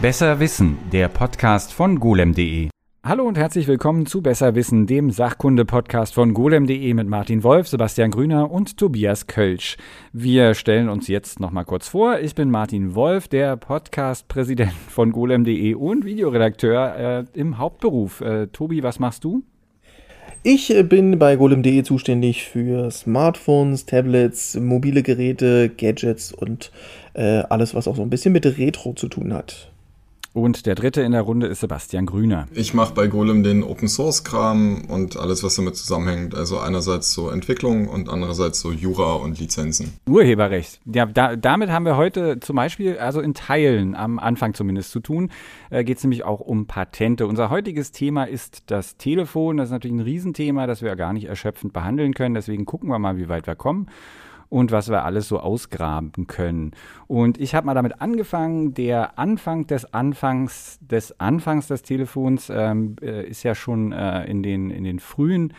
Besser Wissen, der Podcast von golem.de. Hallo und herzlich willkommen zu Besser Wissen, dem Sachkunde-Podcast von golem.de mit Martin Wolf, Sebastian Grüner und Tobias Kölsch. Wir stellen uns jetzt nochmal kurz vor. Ich bin Martin Wolf, der Podcast-Präsident von golem.de und Videoredakteur äh, im Hauptberuf. Äh, Tobi, was machst du? Ich äh, bin bei golem.de zuständig für Smartphones, Tablets, mobile Geräte, Gadgets und äh, alles, was auch so ein bisschen mit Retro zu tun hat. Und der dritte in der Runde ist Sebastian Grüner. Ich mache bei Golem den Open Source Kram und alles, was damit zusammenhängt. Also einerseits so Entwicklung und andererseits so Jura und Lizenzen. Urheberrecht. Ja, da, damit haben wir heute zum Beispiel, also in Teilen am Anfang zumindest zu tun, äh, geht es nämlich auch um Patente. Unser heutiges Thema ist das Telefon. Das ist natürlich ein Riesenthema, das wir gar nicht erschöpfend behandeln können. Deswegen gucken wir mal, wie weit wir kommen und was wir alles so ausgraben können. Und ich habe mal damit angefangen, der Anfang des Anfangs des Anfangs des Telefons ähm, äh, ist ja schon äh, in, den, in den frühen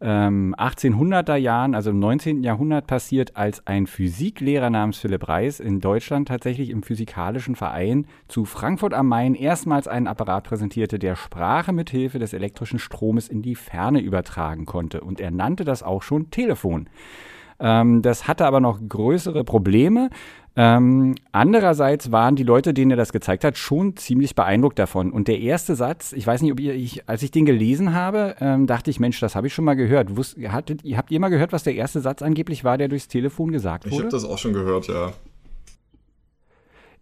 ähm, 1800er Jahren, also im 19. Jahrhundert passiert, als ein Physiklehrer namens Philipp Reis in Deutschland tatsächlich im Physikalischen Verein zu Frankfurt am Main erstmals einen Apparat präsentierte, der Sprache mit Hilfe des elektrischen Stromes in die Ferne übertragen konnte. Und er nannte das auch schon Telefon. Ähm, das hatte aber noch größere Probleme. Ähm, andererseits waren die Leute, denen er das gezeigt hat, schon ziemlich beeindruckt davon. Und der erste Satz, ich weiß nicht, ob ihr, ich, als ich den gelesen habe, ähm, dachte ich, Mensch, das habe ich schon mal gehört. Wusst, hattet, habt ihr mal gehört, was der erste Satz angeblich war, der durchs Telefon gesagt wurde? Ich habe das auch schon gehört, ja.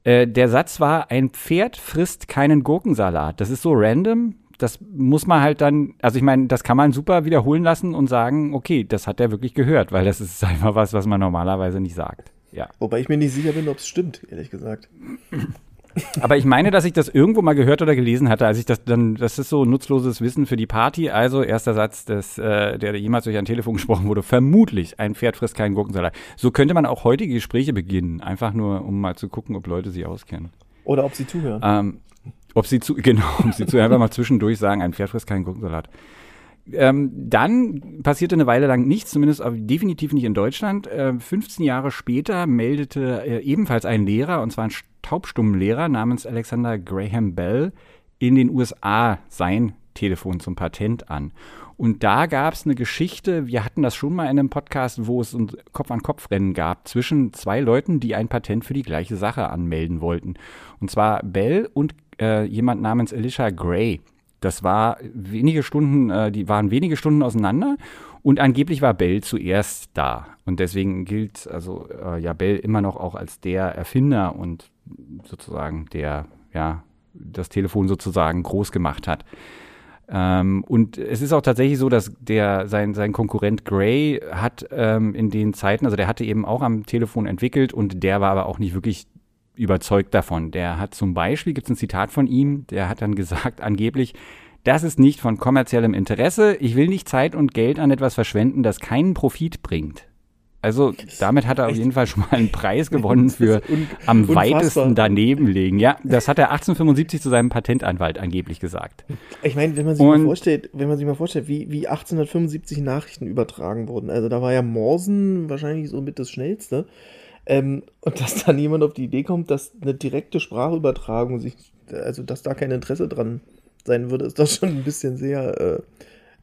Äh, der Satz war, ein Pferd frisst keinen Gurkensalat. Das ist so random, das muss man halt dann, also ich meine, das kann man super wiederholen lassen und sagen, okay, das hat er wirklich gehört, weil das ist einfach was, was man normalerweise nicht sagt. Ja. Wobei ich mir nicht sicher bin, ob es stimmt, ehrlich gesagt. Aber ich meine, dass ich das irgendwo mal gehört oder gelesen hatte, als ich das dann, das ist so nutzloses Wissen für die Party. Also erster Satz, des, äh, der jemals durch ein Telefon gesprochen wurde, vermutlich, ein Pferd frisst keinen Gurkensalat. So könnte man auch heutige Gespräche beginnen, einfach nur, um mal zu gucken, ob Leute sie auskennen. Oder ob sie zuhören. Ähm, ob sie zu, genau, ob sie zu einfach mal zwischendurch sagen, ein Pferd frisst keinen Gurkensalat. Ähm, dann passierte eine Weile lang nichts, zumindest definitiv nicht in Deutschland. Äh, 15 Jahre später meldete äh, ebenfalls ein Lehrer, und zwar ein Taubstummenlehrer namens Alexander Graham Bell, in den USA sein Telefon zum Patent an. Und da gab es eine Geschichte, wir hatten das schon mal in einem Podcast, wo es ein Kopf-an-Kopf-Rennen gab zwischen zwei Leuten, die ein Patent für die gleiche Sache anmelden wollten. Und zwar Bell und äh, jemand namens Alicia Gray. Das war wenige Stunden, äh, die waren wenige Stunden auseinander und angeblich war Bell zuerst da. Und deswegen gilt also äh, ja Bell immer noch auch als der Erfinder und sozusagen der, ja, das Telefon sozusagen groß gemacht hat. Ähm, und es ist auch tatsächlich so, dass der, sein, sein Konkurrent Gray hat ähm, in den Zeiten, also der hatte eben auch am Telefon entwickelt und der war aber auch nicht wirklich überzeugt davon. Der hat zum Beispiel, gibt es ein Zitat von ihm, der hat dann gesagt, angeblich, das ist nicht von kommerziellem Interesse. Ich will nicht Zeit und Geld an etwas verschwenden, das keinen Profit bringt. Also damit hat er auf jeden Fall schon mal einen Preis gewonnen für am weitesten daneben legen. Ja, das hat er 1875 zu seinem Patentanwalt angeblich gesagt. Ich meine, wenn man sich und, mal vorstellt, wenn man sich mal vorstellt, wie, wie 1875 Nachrichten übertragen wurden. Also da war ja Morsen wahrscheinlich so mit das Schnellste. Ähm, und dass dann jemand auf die Idee kommt, dass eine direkte Sprachübertragung sich, also dass da kein Interesse dran sein würde, ist das schon ein bisschen sehr. Äh,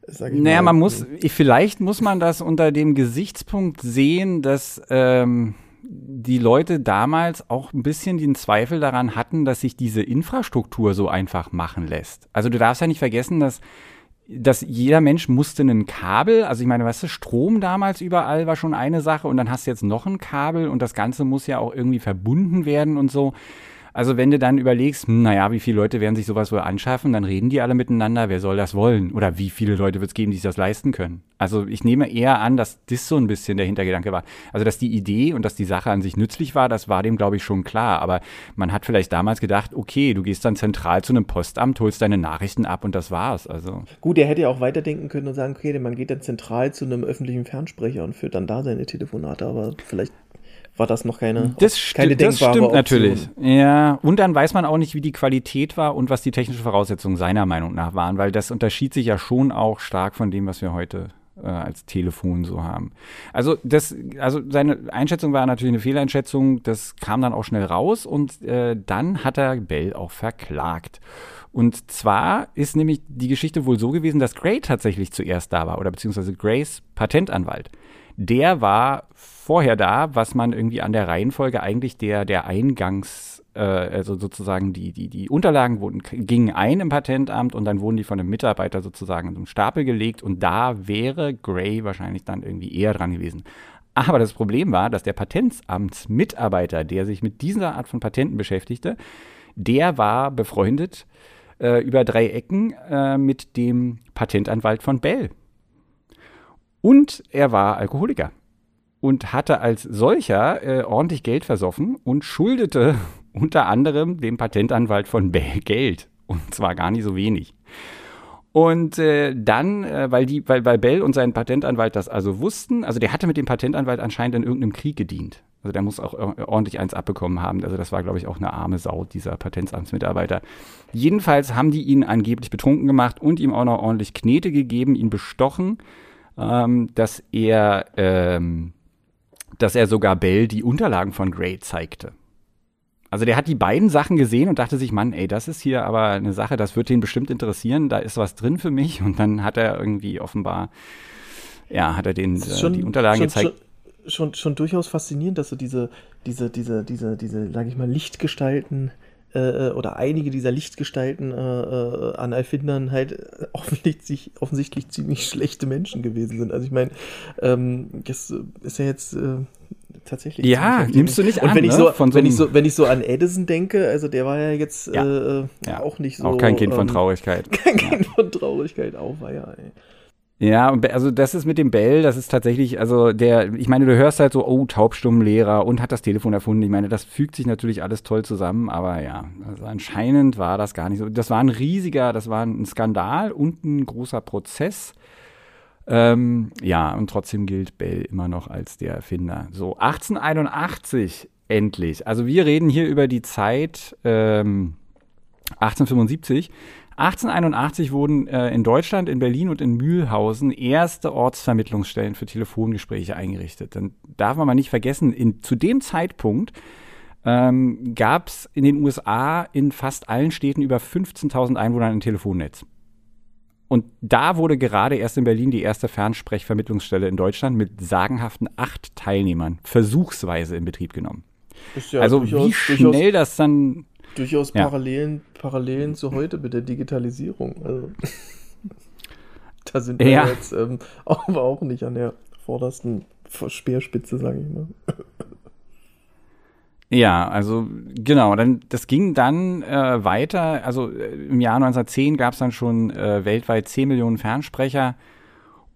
Sag ich naja, mal. man muss, vielleicht muss man das unter dem Gesichtspunkt sehen, dass ähm, die Leute damals auch ein bisschen den Zweifel daran hatten, dass sich diese Infrastruktur so einfach machen lässt. Also du darfst ja nicht vergessen, dass dass jeder Mensch musste ein Kabel, also ich meine, weißt du, Strom damals überall war schon eine Sache und dann hast du jetzt noch ein Kabel und das Ganze muss ja auch irgendwie verbunden werden und so. Also wenn du dann überlegst, hm, naja, wie viele Leute werden sich sowas wohl anschaffen, dann reden die alle miteinander, wer soll das wollen? Oder wie viele Leute wird es geben, die sich das leisten können? Also ich nehme eher an, dass das so ein bisschen der Hintergedanke war. Also dass die Idee und dass die Sache an sich nützlich war, das war dem, glaube ich, schon klar. Aber man hat vielleicht damals gedacht, okay, du gehst dann zentral zu einem Postamt, holst deine Nachrichten ab und das war's. Also. Gut, er hätte ja auch weiterdenken können und sagen, okay, man geht dann zentral zu einem öffentlichen Fernsprecher und führt dann da seine Telefonate, aber vielleicht war das noch keine, das keine sti Das stimmt Option. natürlich. Ja, und dann weiß man auch nicht, wie die Qualität war und was die technischen Voraussetzungen seiner Meinung nach waren, weil das unterschied sich ja schon auch stark von dem, was wir heute äh, als Telefon so haben. Also das, also seine Einschätzung war natürlich eine Fehleinschätzung, das kam dann auch schnell raus und äh, dann hat er Bell auch verklagt. Und zwar ist nämlich die Geschichte wohl so gewesen, dass Gray tatsächlich zuerst da war oder beziehungsweise Grays Patentanwalt. Der war vorher da, was man irgendwie an der Reihenfolge eigentlich der, der Eingangs, äh, also sozusagen die, die, die Unterlagen wurden, gingen ein im Patentamt und dann wurden die von einem Mitarbeiter sozusagen in so einen Stapel gelegt und da wäre Gray wahrscheinlich dann irgendwie eher dran gewesen. Aber das Problem war, dass der Patentamtsmitarbeiter, der sich mit dieser Art von Patenten beschäftigte, der war befreundet äh, über drei Ecken äh, mit dem Patentanwalt von Bell. Und er war Alkoholiker und hatte als solcher äh, ordentlich Geld versoffen und schuldete unter anderem dem Patentanwalt von Bell Geld. Und zwar gar nicht so wenig. Und äh, dann, äh, weil, die, weil, weil Bell und sein Patentanwalt das also wussten, also der hatte mit dem Patentanwalt anscheinend in irgendeinem Krieg gedient. Also der muss auch ordentlich eins abbekommen haben. Also das war, glaube ich, auch eine arme Sau, dieser Patenzamtsmitarbeiter. Jedenfalls haben die ihn angeblich betrunken gemacht und ihm auch noch ordentlich Knete gegeben, ihn bestochen, ähm, dass er, ähm, dass er sogar Bell die Unterlagen von Gray zeigte. Also der hat die beiden Sachen gesehen und dachte sich, Mann, ey, das ist hier aber eine Sache, das wird ihn bestimmt interessieren, da ist was drin für mich. Und dann hat er irgendwie offenbar, ja, hat er den äh, schon, die Unterlagen schon, gezeigt. Schon schon, schon durchaus faszinierend, dass so diese, diese, diese, diese, diese, sag ich mal, Lichtgestalten äh, äh, oder einige dieser Lichtgestalten äh, äh, an Erfindern halt offensichtlich, offensichtlich ziemlich schlechte Menschen gewesen sind. Also ich meine, ähm, das ist ja jetzt äh, tatsächlich. Ja, nimmst du nicht Und an, wenn ich ne? so, von so wenn ich so, wenn ich so an Edison denke, also der war ja jetzt ja. Äh, ja. auch nicht so. Auch kein Kind von ähm, Traurigkeit. Kein Kind von Traurigkeit, auch war ja, ey. Ja, also das ist mit dem Bell, das ist tatsächlich, also der, ich meine, du hörst halt so, oh, Taubstummlehrer und hat das Telefon erfunden. Ich meine, das fügt sich natürlich alles toll zusammen, aber ja, also anscheinend war das gar nicht so. Das war ein riesiger, das war ein Skandal und ein großer Prozess. Ähm, ja, und trotzdem gilt Bell immer noch als der Erfinder. So, 1881 endlich. Also wir reden hier über die Zeit ähm, 1875 1881 wurden äh, in Deutschland, in Berlin und in Mühlhausen erste Ortsvermittlungsstellen für Telefongespräche eingerichtet. Dann darf man mal nicht vergessen, in, zu dem Zeitpunkt ähm, gab es in den USA in fast allen Städten über 15.000 Einwohner ein Telefonnetz. Und da wurde gerade erst in Berlin die erste Fernsprechvermittlungsstelle in Deutschland mit sagenhaften acht Teilnehmern versuchsweise in Betrieb genommen. Ja also wie schnell das dann durchaus ja. Parallelen, Parallelen zu heute mit der Digitalisierung. Also, da sind wir ja. jetzt ähm, aber auch nicht an der vordersten Speerspitze, sage ich mal. Ja, also genau, dann das ging dann äh, weiter. Also äh, im Jahr 1910 gab es dann schon äh, weltweit 10 Millionen Fernsprecher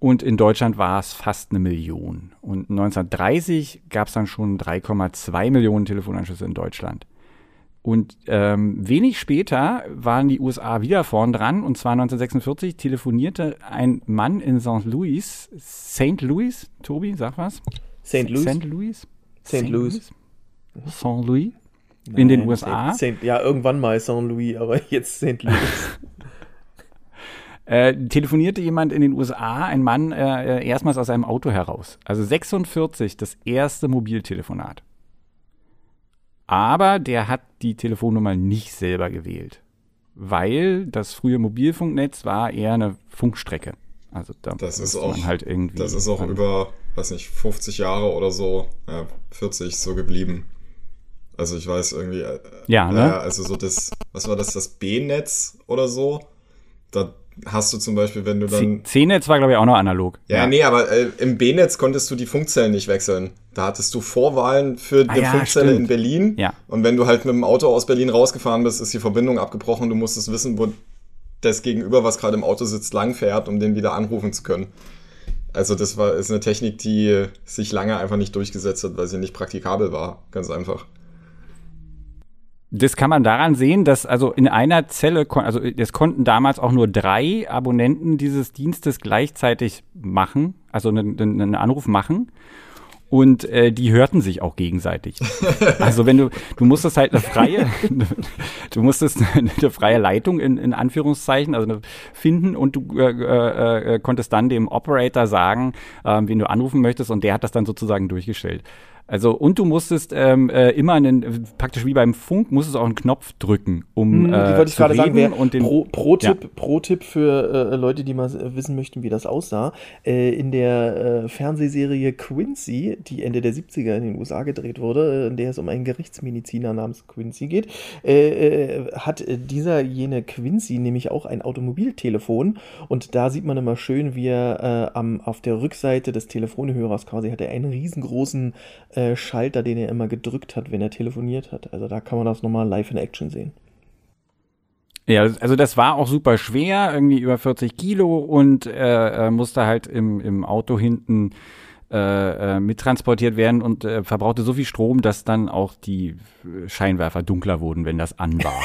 und in Deutschland war es fast eine Million. Und 1930 gab es dann schon 3,2 Millionen Telefonanschlüsse in Deutschland. Und ähm, wenig später waren die USA wieder vorn dran, und zwar 1946 telefonierte ein Mann in St. Louis, St. Louis, Tobi, sag was? St. Louis. St. Louis? St. Louis. St. Louis? Nein, in den USA? Saint, ja, irgendwann mal St. Louis, aber jetzt St. Louis. äh, telefonierte jemand in den USA, ein Mann, äh, äh, erstmals aus seinem Auto heraus. Also 46, das erste Mobiltelefonat. Aber der hat die Telefonnummer nicht selber gewählt, weil das frühe Mobilfunknetz war eher eine Funkstrecke. Also da das ist auch, halt irgendwie. Das ist auch über, weiß nicht, 50 Jahre oder so, ja, 40 so geblieben. Also ich weiß irgendwie. Äh, ja, ne? Äh, also so das, was war das, das B-Netz oder so? Da hast du zum Beispiel, wenn du dann. C-Netz war, glaube ich, auch noch analog. Ja, ja. nee, aber äh, im B-Netz konntest du die Funkzellen nicht wechseln. Da hattest du Vorwahlen für ah, die ja, Funkzelle stimmt. in Berlin. Ja. Und wenn du halt mit dem Auto aus Berlin rausgefahren bist, ist die Verbindung abgebrochen. Du musstest wissen, wo das Gegenüber, was gerade im Auto sitzt, langfährt, um den wieder anrufen zu können. Also das war ist eine Technik, die sich lange einfach nicht durchgesetzt hat, weil sie nicht praktikabel war. Ganz einfach. Das kann man daran sehen, dass also in einer Zelle, also es konnten damals auch nur drei Abonnenten dieses Dienstes gleichzeitig machen, also einen, einen Anruf machen. Und äh, die hörten sich auch gegenseitig. Also wenn du, du musstest halt eine freie, du musstest eine freie Leitung in, in Anführungszeichen, also finden und du äh, äh, äh, konntest dann dem Operator sagen, äh, wen du anrufen möchtest und der hat das dann sozusagen durchgestellt. Also und du musstest ähm, äh, immer einen, praktisch wie beim Funk, musstest auch einen Knopf drücken, um hm, äh, wollte ich gerade sagen, und den, pro, pro Tipp, ja. pro Tipp für äh, Leute, die mal wissen möchten, wie das aussah. Äh, in der äh, Fernsehserie Quincy, die Ende der 70er in den USA gedreht wurde, äh, in der es um einen Gerichtsmediziner namens Quincy geht, äh, hat dieser jene Quincy nämlich auch ein Automobiltelefon und da sieht man immer schön, wie er am, auf der Rückseite des Telefonhörers quasi hat er einen riesengroßen äh, Schalter, den er immer gedrückt hat, wenn er telefoniert hat. Also da kann man das nochmal live in Action sehen. Ja, also das war auch super schwer, irgendwie über 40 Kilo und äh, musste halt im, im Auto hinten äh, äh, mittransportiert werden und äh, verbrauchte so viel Strom, dass dann auch die Scheinwerfer dunkler wurden, wenn das an war.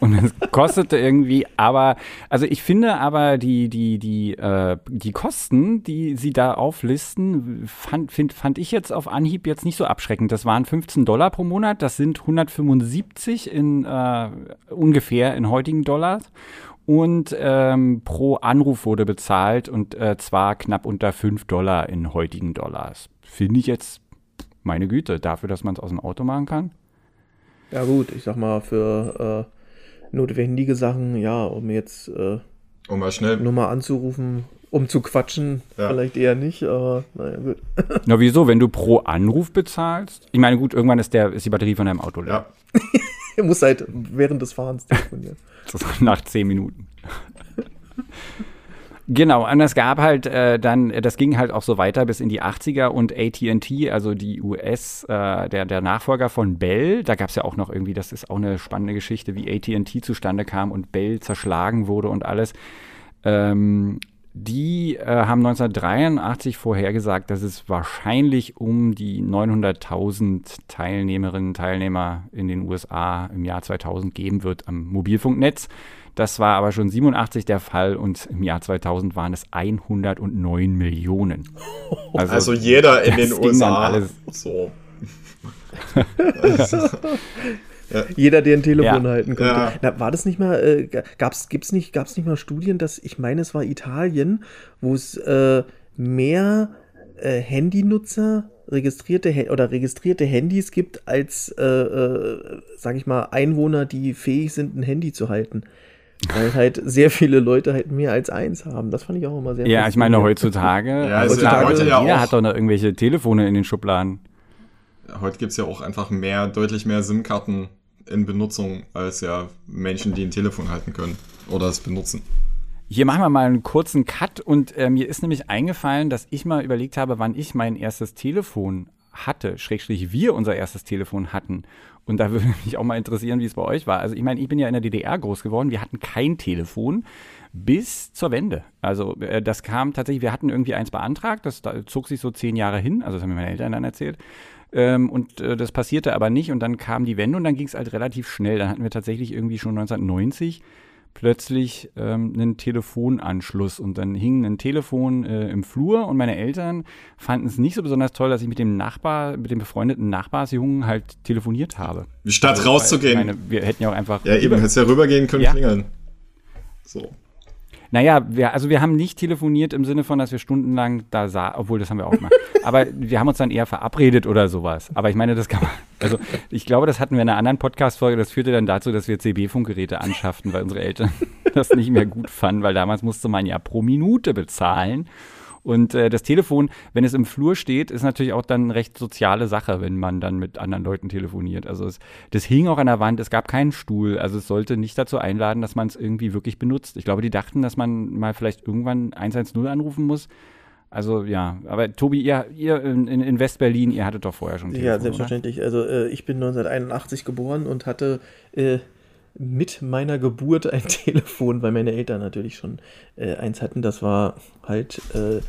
Und es kostete irgendwie, aber, also ich finde aber die, die, die, äh, die Kosten, die sie da auflisten, fand, find, fand ich jetzt auf Anhieb jetzt nicht so abschreckend. Das waren 15 Dollar pro Monat, das sind 175 in äh, ungefähr in heutigen Dollars. Und ähm, pro Anruf wurde bezahlt und äh, zwar knapp unter 5 Dollar in heutigen Dollars. Finde ich jetzt, meine Güte, dafür, dass man es aus dem Auto machen kann. Ja gut, ich sag mal, für äh notwendige Sachen, ja, um jetzt äh, um mal schnell nur mal anzurufen, um zu quatschen, ja. vielleicht eher nicht, aber naja, gut. Na, wieso, wenn du pro Anruf bezahlst? Ich meine, gut, irgendwann ist, der, ist die Batterie von deinem Auto leer. Ja. du musst halt während des Fahrens telefonieren. Nach zehn Minuten. Genau, und es gab halt äh, dann, das ging halt auch so weiter bis in die 80er und AT&T, also die US, äh, der, der Nachfolger von Bell, da gab es ja auch noch irgendwie, das ist auch eine spannende Geschichte, wie AT&T zustande kam und Bell zerschlagen wurde und alles. Ähm, die äh, haben 1983 vorhergesagt, dass es wahrscheinlich um die 900.000 Teilnehmerinnen und Teilnehmer in den USA im Jahr 2000 geben wird am Mobilfunknetz. Das war aber schon 87 der Fall und im Jahr 2000 waren es 109 Millionen. Also, also jeder in den USA. So. Ja. Jeder, der ein Telefon ja. halten konnte. Ja. Na, war das nicht mal, äh, gab's, gibt's nicht, gab's nicht mal Studien, dass, ich meine, es war Italien, wo es äh, mehr äh, Handynutzer registrierte oder registrierte Handys gibt als, äh, äh, sag ich mal, Einwohner, die fähig sind, ein Handy zu halten. Weil halt sehr viele Leute halt mehr als eins haben. Das fand ich auch immer sehr Ja, ich meine, heutzutage, ja, also heutzutage heute ja jeder auch, hat doch noch irgendwelche Telefone in den Schubladen. Heute gibt es ja auch einfach mehr, deutlich mehr SIM-Karten in Benutzung als ja Menschen, die ein Telefon halten können oder es benutzen. Hier machen wir mal einen kurzen Cut und äh, mir ist nämlich eingefallen, dass ich mal überlegt habe, wann ich mein erstes Telefon hatte, schrägstrich wir unser erstes Telefon hatten. Und da würde mich auch mal interessieren, wie es bei euch war. Also ich meine, ich bin ja in der DDR groß geworden. Wir hatten kein Telefon bis zur Wende. Also äh, das kam tatsächlich, wir hatten irgendwie eins beantragt, das da zog sich so zehn Jahre hin, also das haben mir meine Eltern dann erzählt. Ähm, und äh, das passierte aber nicht und dann kam die Wende und dann ging es halt relativ schnell. Dann hatten wir tatsächlich irgendwie schon 1990 plötzlich ähm, einen Telefonanschluss und dann hing ein Telefon äh, im Flur und meine Eltern fanden es nicht so besonders toll, dass ich mit dem Nachbar, mit dem befreundeten Nachbarsjungen halt telefoniert habe. Statt also, rauszugehen. Meine, wir hätten ja auch einfach. Ja, eben, hättest ja rübergehen können, ja. klingeln. So. Naja, wir, also wir haben nicht telefoniert im Sinne von, dass wir stundenlang da saßen, obwohl das haben wir auch gemacht. Aber wir haben uns dann eher verabredet oder sowas. Aber ich meine, das kann man, also ich glaube, das hatten wir in einer anderen Podcast-Folge, das führte dann dazu, dass wir CB-Funkgeräte anschafften, weil unsere Eltern das nicht mehr gut fanden, weil damals musste man ja pro Minute bezahlen. Und äh, das Telefon, wenn es im Flur steht, ist natürlich auch dann eine recht soziale Sache, wenn man dann mit anderen Leuten telefoniert. Also es, das hing auch an der Wand, es gab keinen Stuhl. Also es sollte nicht dazu einladen, dass man es irgendwie wirklich benutzt. Ich glaube, die dachten, dass man mal vielleicht irgendwann 110 anrufen muss. Also ja, aber Tobi, ihr, ihr in, in West-Berlin, ihr hattet doch vorher schon Telefon, Ja, selbstverständlich. Oder? Also äh, ich bin 1981 geboren und hatte äh, mit meiner Geburt ein Telefon, weil meine Eltern natürlich schon äh, eins hatten. Das war halt äh,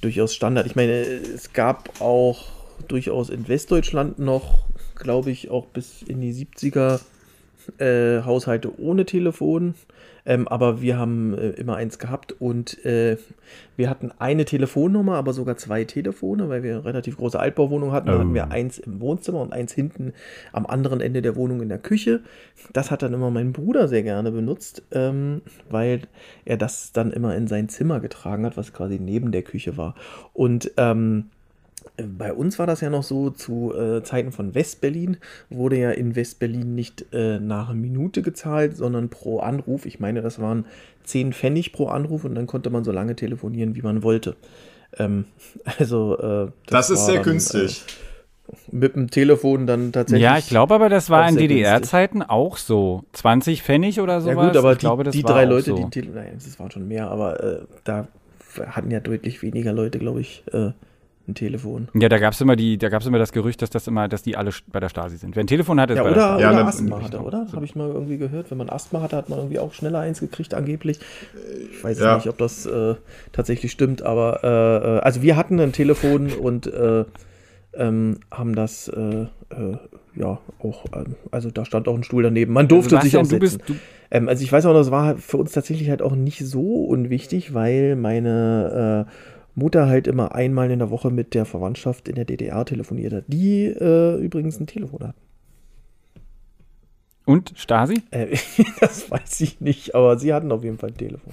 durchaus Standard. Ich meine, es gab auch durchaus in Westdeutschland noch, glaube ich, auch bis in die 70er äh, Haushalte ohne Telefon. Ähm, aber wir haben äh, immer eins gehabt und äh, wir hatten eine Telefonnummer, aber sogar zwei Telefone, weil wir eine relativ große Altbauwohnung hatten. Da hatten wir oh. eins im Wohnzimmer und eins hinten am anderen Ende der Wohnung in der Küche. Das hat dann immer mein Bruder sehr gerne benutzt, ähm, weil er das dann immer in sein Zimmer getragen hat, was quasi neben der Küche war. Und ähm, bei uns war das ja noch so, zu äh, Zeiten von Westberlin wurde ja in Westberlin nicht äh, nach Minute gezahlt, sondern pro Anruf. Ich meine, das waren 10 Pfennig pro Anruf und dann konnte man so lange telefonieren, wie man wollte. Ähm, also, äh, das, das ist sehr dann, günstig. Äh, mit dem Telefon dann tatsächlich. Ja, ich glaube aber, das war in DDR-Zeiten auch so. 20 Pfennig oder sowas. Ja, gut, aber ich die, glaube, das die drei Leute, so. die, nein, das waren schon mehr, aber äh, da hatten ja deutlich weniger Leute, glaube ich, äh, ein Telefon. Ja, da gab es immer die, da gab es immer das Gerücht, dass das immer, dass die alle bei der Stasi sind. Wer ein Telefon hatte, ist ja, bei oder, der Stasi. Ja, oder Asthma hatte, oder? Habe ich mal irgendwie gehört. Wenn man Asthma hatte, hat man irgendwie auch schneller eins gekriegt, angeblich. Ich weiß ja. nicht, ob das äh, tatsächlich stimmt, aber äh, äh, also wir hatten ein Telefon und äh, ähm, haben das äh, äh, ja auch, ähm, also da stand auch ein Stuhl daneben. Man durfte also, sich auch setzen. Bist, ähm, also ich weiß auch, das war für uns tatsächlich halt auch nicht so unwichtig, weil meine Mutter halt immer einmal in der Woche mit der Verwandtschaft in der DDR telefoniert hat, die äh, übrigens ein Telefon hat. Und Stasi? Äh, das weiß ich nicht, aber sie hatten auf jeden Fall ein Telefon.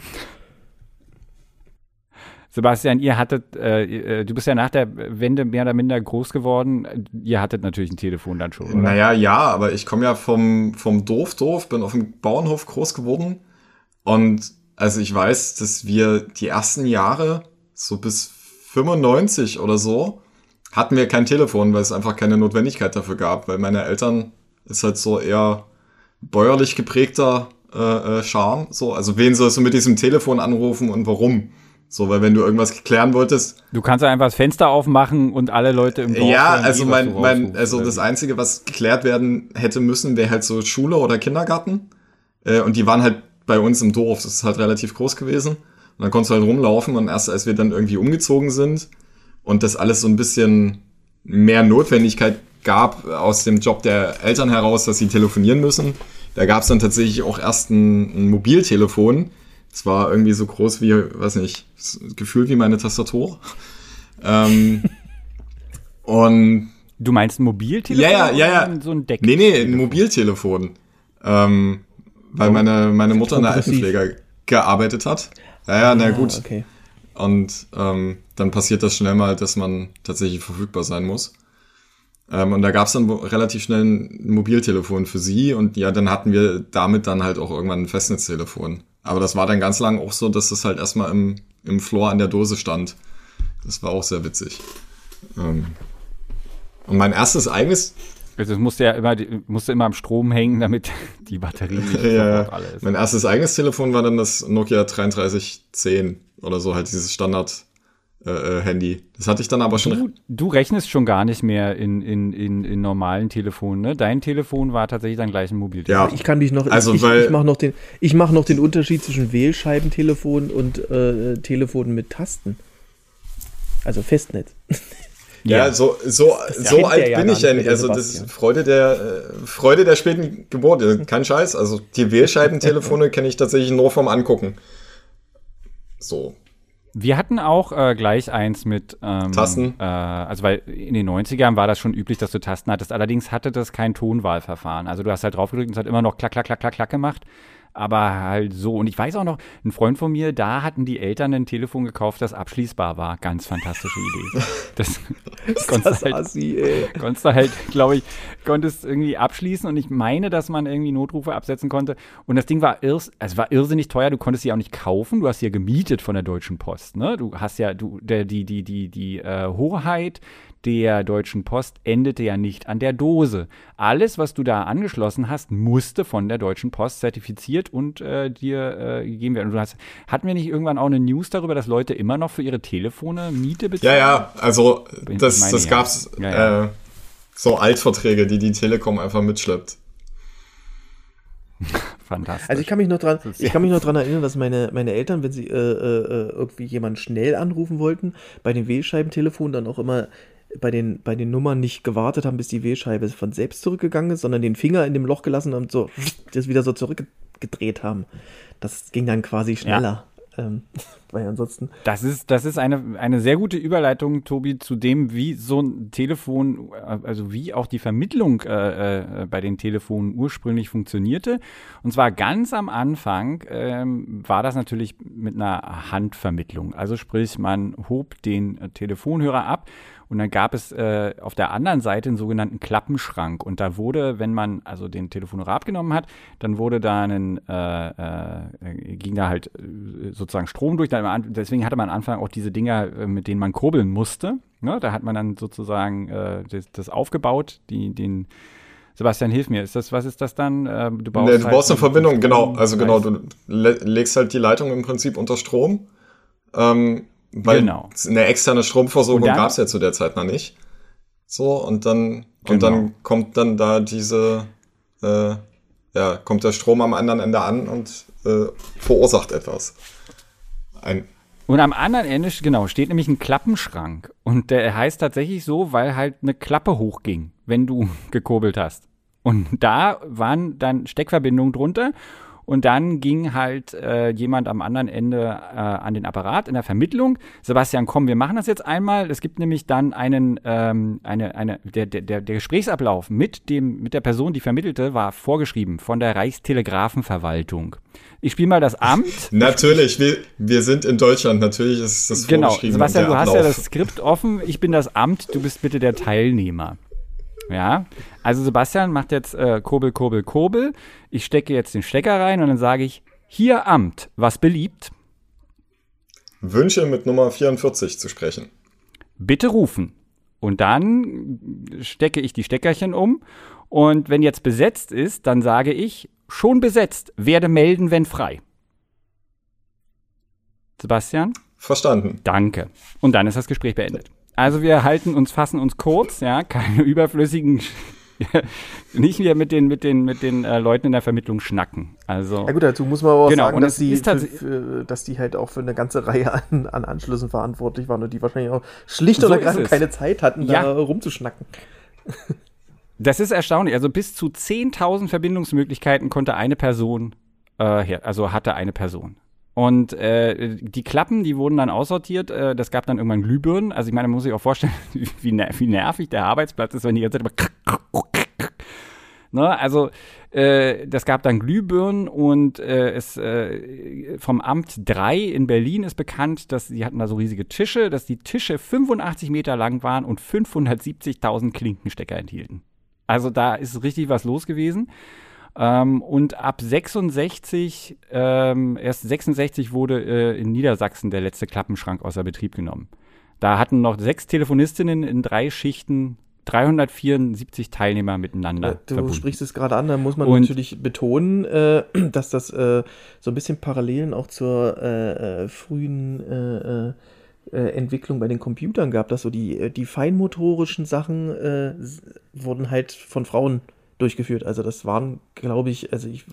Sebastian, ihr hattet, äh, äh du bist ja nach der Wende mehr oder minder groß geworden. Ihr hattet natürlich ein Telefon dann schon, oder? Naja, ja, aber ich komme ja vom, vom Dorf-Dorf, bin auf dem Bauernhof groß geworden. Und also ich weiß, dass wir die ersten Jahre so bis 95 oder so, hatten wir kein Telefon, weil es einfach keine Notwendigkeit dafür gab, weil meine Eltern ist halt so eher bäuerlich geprägter äh, äh, Charme. So, also wen sollst du mit diesem Telefon anrufen und warum? So, weil wenn du irgendwas klären wolltest. Du kannst einfach das Fenster aufmachen und alle Leute im Dorf. Ja, also mein, mein, also das Einzige, was geklärt werden hätte müssen, wäre halt so Schule oder Kindergarten. Äh, und die waren halt bei uns im Dorf. Das ist halt relativ groß gewesen. Und dann konntest du halt rumlaufen und erst als wir dann irgendwie umgezogen sind und das alles so ein bisschen mehr Notwendigkeit gab aus dem Job der Eltern heraus, dass sie telefonieren müssen, da gab es dann tatsächlich auch erst ein, ein Mobiltelefon. Es war irgendwie so groß wie, weiß nicht, gefühlt wie meine Tastatur. ähm, und Du meinst ein Mobiltelefon? Ja, ja, ja, ja. So ein Deck. Nee, nee, ein Mobiltelefon. Ähm, weil meine, meine Mutter in der Altenpflege gearbeitet hat. Ja, ja, na ah, gut. Okay. Und ähm, dann passiert das schnell mal, dass man tatsächlich verfügbar sein muss. Ähm, und da gab es dann relativ schnell ein Mobiltelefon für sie und ja, dann hatten wir damit dann halt auch irgendwann ein Festnetztelefon. Aber das war dann ganz lang auch so, dass das halt erstmal im, im Floor an der Dose stand. Das war auch sehr witzig. Ähm, und mein erstes eigenes also es musste ja immer, musste immer am Strom hängen, damit die Batterie nicht ja, alle ist. Mein erstes eigenes Telefon war dann das Nokia 3310 oder so, halt dieses Standard. Äh, äh, Handy. Das hatte ich dann aber schon. Du, du rechnest schon gar nicht mehr in, in, in, in normalen Telefonen, ne? Dein Telefon war tatsächlich dann gleich ein Mobiltelefon. Ja. Ich kann dich noch, also, ich, weil, ich mache noch, den, ich mach noch den Unterschied zwischen Wählscheibentelefon und äh, Telefon mit Tasten. Also Festnetz. Ja, ja so, so, so alt ja bin ich ja nicht. Also das ist Freude der, äh, Freude der späten Geburt. Also kein Scheiß. Also die Wählscheibentelefone kenne ich tatsächlich nur vom Angucken. So. Wir hatten auch äh, gleich eins mit ähm, Tasten. Äh, also weil in den 90ern war das schon üblich, dass du Tasten hattest. Allerdings hatte das kein Tonwahlverfahren. Also du hast halt draufgedrückt und es hat immer noch klack, klack, klack, klack, klack gemacht aber halt so. Und ich weiß auch noch, ein Freund von mir, da hatten die Eltern ein Telefon gekauft, das abschließbar war. Ganz fantastische Idee. Das, das konntest halt, assi, ey. konntest du halt, glaube ich, konntest irgendwie abschließen und ich meine, dass man irgendwie Notrufe absetzen konnte. Und das Ding war, irrs, also war irrsinnig teuer, du konntest sie auch nicht kaufen, du hast sie ja gemietet von der Deutschen Post. Ne? Du hast ja, du, der, die, die, die, die äh, Hoheit der Deutschen Post endete ja nicht an der Dose. Alles, was du da angeschlossen hast, musste von der Deutschen Post zertifiziert und äh, dir äh, gegeben werden. Und du hast, hatten wir nicht irgendwann auch eine News darüber, dass Leute immer noch für ihre Telefone Miete bezahlen? Ja, ja, also das, meine, das gab's ja. Ja, ja. Äh, so Altverträge, die die Telekom einfach mitschleppt. Fantastisch. Also ich kann mich noch dran, ich kann mich noch dran erinnern, dass meine, meine Eltern, wenn sie äh, äh, irgendwie jemanden schnell anrufen wollten, bei dem Wählscheibentelefon dann auch immer bei den, bei den Nummern nicht gewartet haben, bis die Wählscheibe von selbst zurückgegangen ist, sondern den Finger in dem Loch gelassen und so das wieder so zurückgedreht haben. Das ging dann quasi schneller. Ja. Ähm, weil ansonsten. Das ist, das ist eine, eine sehr gute Überleitung, Tobi, zu dem, wie so ein Telefon, also wie auch die Vermittlung äh, äh, bei den Telefonen ursprünglich funktionierte. Und zwar ganz am Anfang ähm, war das natürlich mit einer Handvermittlung. Also sprich, man hob den Telefonhörer ab und dann gab es äh, auf der anderen Seite einen sogenannten Klappenschrank. Und da wurde, wenn man also den Telefonhörer abgenommen hat, dann wurde da ein, äh, äh, ging da halt äh, sozusagen Strom durch. Deswegen hatte man am Anfang auch diese Dinger, äh, mit denen man kurbeln musste. Ne? Da hat man dann sozusagen äh, das, das, aufgebaut, die, den Sebastian, hilf mir. Ist das, was ist das dann? du baust, nee, du halt eine Verbindung, genau. Also genau, du legst halt die Leitung im Prinzip unter Strom. Ähm, weil genau. eine externe Stromversorgung gab es ja zu der Zeit noch nicht. So, und dann, genau. und dann kommt dann da diese, äh, ja, kommt der Strom am anderen Ende an und äh, verursacht etwas. Ein und am anderen Ende, genau, steht nämlich ein Klappenschrank. Und der heißt tatsächlich so, weil halt eine Klappe hochging, wenn du gekurbelt hast. Und da waren dann Steckverbindungen drunter. Und dann ging halt äh, jemand am anderen Ende äh, an den Apparat in der Vermittlung. Sebastian, komm, wir machen das jetzt einmal. Es gibt nämlich dann einen, ähm, eine, eine, der, der, der Gesprächsablauf mit dem, mit der Person, die vermittelte, war vorgeschrieben von der Reichstelegrafenverwaltung. Ich spiele mal das Amt. Natürlich, wir, wir sind in Deutschland, natürlich ist das genau. vorgeschrieben. Genau, Sebastian, du Ablauf. hast ja das Skript offen. Ich bin das Amt, du bist bitte der Teilnehmer. Ja, also Sebastian macht jetzt äh, Kurbel, Kurbel, Kurbel. Ich stecke jetzt den Stecker rein und dann sage ich, hier Amt, was beliebt? Wünsche mit Nummer 44 zu sprechen. Bitte rufen. Und dann stecke ich die Steckerchen um. Und wenn jetzt besetzt ist, dann sage ich, schon besetzt, werde melden, wenn frei. Sebastian? Verstanden. Danke. Und dann ist das Gespräch beendet. Also wir halten uns, fassen uns kurz, ja, keine überflüssigen nicht wieder mit den, mit den, mit den äh, Leuten in der Vermittlung schnacken. Also, ja gut, dazu muss man aber auch genau, sagen, dass die, für, für, dass die halt auch für eine ganze Reihe an, an Anschlüssen verantwortlich waren und die wahrscheinlich auch schlicht so oder ergreifend keine Zeit hatten, ja. da rumzuschnacken. Das ist erstaunlich. Also bis zu 10.000 Verbindungsmöglichkeiten konnte eine Person, äh, also hatte eine Person. Und äh, die Klappen, die wurden dann aussortiert. Äh, das gab dann irgendwann Glühbirnen. Also ich meine, man muss sich auch vorstellen, wie, ner wie nervig der Arbeitsplatz ist, wenn die ganze Zeit immer Ne, also äh, das gab dann Glühbirnen und äh, es äh, vom Amt 3 in Berlin ist bekannt, dass sie hatten da so riesige Tische, dass die Tische 85 Meter lang waren und 570.000 Klinkenstecker enthielten. Also da ist richtig was los gewesen. Ähm, und ab 66, ähm, erst 66 wurde äh, in Niedersachsen der letzte Klappenschrank außer Betrieb genommen. Da hatten noch sechs Telefonistinnen in drei Schichten 374 Teilnehmer miteinander. Du verbunden. sprichst es gerade an, da muss man und natürlich betonen, äh, dass das äh, so ein bisschen Parallelen auch zur äh, äh frühen äh, äh, Entwicklung bei den Computern gab, dass so die, die feinmotorischen Sachen wurden halt von Frauen durchgeführt. Also das waren, glaube ich, also ich.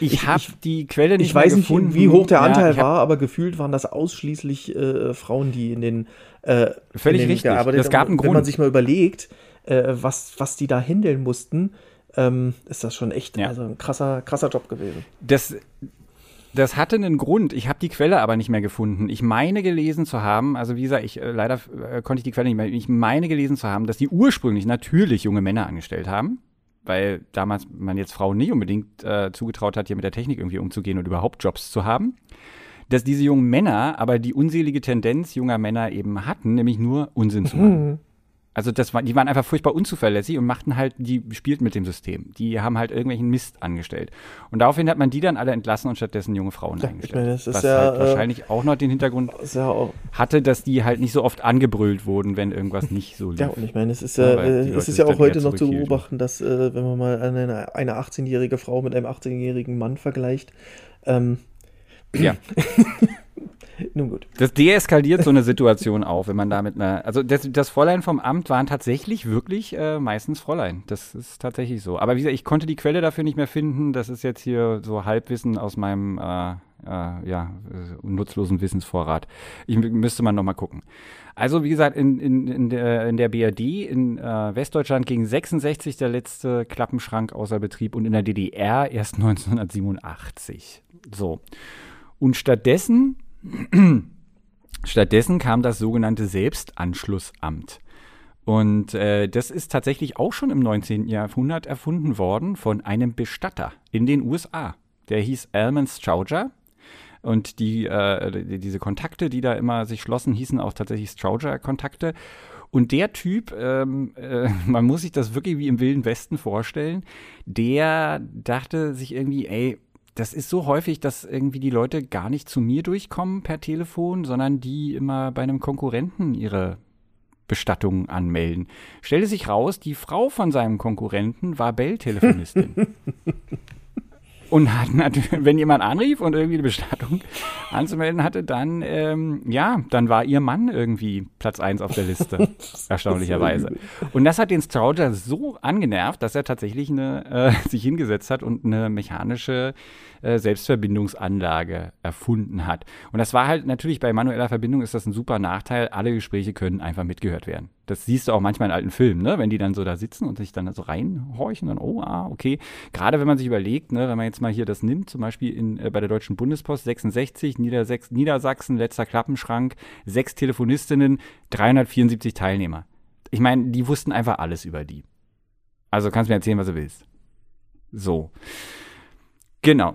Ich, ich habe die Quelle nicht Ich weiß gefunden. nicht, wie hoch der Anteil ja, war, aber gefühlt waren das ausschließlich äh, Frauen, die in den äh, völlig in den richtig. gearbeitet haben. gab einen Grund. Wenn man sich mal überlegt, äh, was was die da handeln mussten, ähm, ist das schon echt ja. also ein krasser krasser Job gewesen. Das das hatte einen Grund. Ich habe die Quelle aber nicht mehr gefunden. Ich meine gelesen zu haben, also wie gesagt, ich äh, leider äh, konnte ich die Quelle nicht mehr. Ich meine gelesen zu haben, dass die ursprünglich natürlich junge Männer angestellt haben weil damals man jetzt Frauen nicht unbedingt äh, zugetraut hat, hier mit der Technik irgendwie umzugehen und überhaupt Jobs zu haben, dass diese jungen Männer aber die unselige Tendenz junger Männer eben hatten, nämlich nur Unsinn zu machen. Also das war, die waren einfach furchtbar unzuverlässig und machten halt, die spielten mit dem System. Die haben halt irgendwelchen Mist angestellt. Und daraufhin hat man die dann alle entlassen und stattdessen junge Frauen ja, eingestellt. Meine, was ja, halt äh, wahrscheinlich auch noch den Hintergrund ja hatte, dass die halt nicht so oft angebrüllt wurden, wenn irgendwas nicht so lief. Ja, und ich meine, es ist ja, äh, es ist ja auch heute noch zu beobachten, dass, äh, wenn man mal eine, eine 18-jährige Frau mit einem 18-jährigen Mann vergleicht, ähm, ja. Nun gut. Das deeskaliert so eine Situation auch, wenn man damit einer. Also das, das Fräulein vom Amt waren tatsächlich wirklich äh, meistens Fräulein. Das ist tatsächlich so. Aber wie gesagt, ich konnte die Quelle dafür nicht mehr finden. Das ist jetzt hier so Halbwissen aus meinem, äh, äh, ja, nutzlosen Wissensvorrat. Ich müsste man nochmal gucken. Also wie gesagt, in, in, in, der, in der BRD in äh, Westdeutschland ging 66 der letzte Klappenschrank außer Betrieb und in der DDR erst 1987. So. Und stattdessen, stattdessen kam das sogenannte Selbstanschlussamt. Und äh, das ist tatsächlich auch schon im 19. Jahrhundert erfunden worden von einem Bestatter in den USA. Der hieß Alman Strauger. Und die, äh, diese Kontakte, die da immer sich schlossen, hießen auch tatsächlich Strauger-Kontakte. Und der Typ, ähm, äh, man muss sich das wirklich wie im Wilden Westen vorstellen, der dachte sich irgendwie, ey, das ist so häufig, dass irgendwie die Leute gar nicht zu mir durchkommen per Telefon, sondern die immer bei einem Konkurrenten ihre Bestattungen anmelden. Stellte sich raus, die Frau von seinem Konkurrenten war Bell-Telefonistin. und hat natürlich, wenn jemand anrief und irgendwie eine Bestattung anzumelden hatte, dann, ähm, ja, dann war ihr Mann irgendwie Platz 1 auf der Liste, erstaunlicherweise. Und das hat den Strauger so angenervt, dass er tatsächlich eine, äh, sich hingesetzt hat und eine mechanische äh, Selbstverbindungsanlage erfunden hat. Und das war halt natürlich bei manueller Verbindung ist das ein super Nachteil. Alle Gespräche können einfach mitgehört werden. Das siehst du auch manchmal in alten Filmen, ne? wenn die dann so da sitzen und sich dann so reinhorchen, dann, oh, ah, okay. Gerade wenn man sich überlegt, ne, wenn man jetzt mal hier das nimmt, zum Beispiel in, äh, bei der Deutschen Bundespost 66, Niedersachsen, Niedersachsen, letzter Klappenschrank, sechs Telefonistinnen, 374 Teilnehmer. Ich meine, die wussten einfach alles über die. Also kannst mir erzählen, was du willst. So. Genau.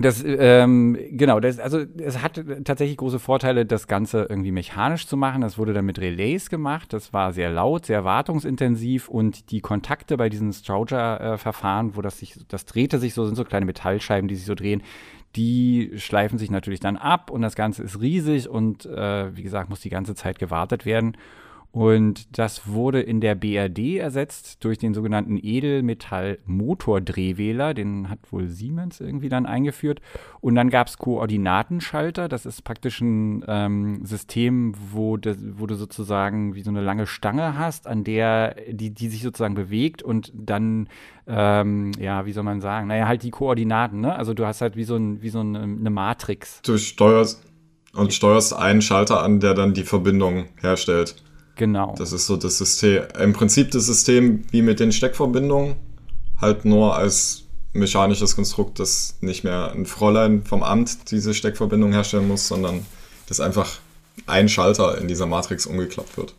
Das, ähm, genau, das, also es hat tatsächlich große Vorteile, das Ganze irgendwie mechanisch zu machen. Das wurde dann mit Relays gemacht. Das war sehr laut, sehr wartungsintensiv und die Kontakte bei diesen Strauger-Verfahren, wo das sich, das drehte sich so, sind so kleine Metallscheiben, die sich so drehen, die schleifen sich natürlich dann ab und das Ganze ist riesig und äh, wie gesagt, muss die ganze Zeit gewartet werden. Und das wurde in der BRD ersetzt durch den sogenannten Edelmetall-Motordrehwähler. Den hat wohl Siemens irgendwie dann eingeführt. Und dann gab es Koordinatenschalter. Das ist praktisch ein ähm, System, wo, das, wo du sozusagen wie so eine lange Stange hast, an der die, die sich sozusagen bewegt und dann, ähm, ja, wie soll man sagen, naja, halt die Koordinaten. Ne? Also du hast halt wie so, ein, wie so eine, eine Matrix. Du steuerst und steuerst einen Schalter an, der dann die Verbindung herstellt. Genau. Das ist so das System, im Prinzip das System wie mit den Steckverbindungen, halt nur als mechanisches Konstrukt, dass nicht mehr ein Fräulein vom Amt diese Steckverbindung herstellen muss, sondern dass einfach ein Schalter in dieser Matrix umgeklappt wird.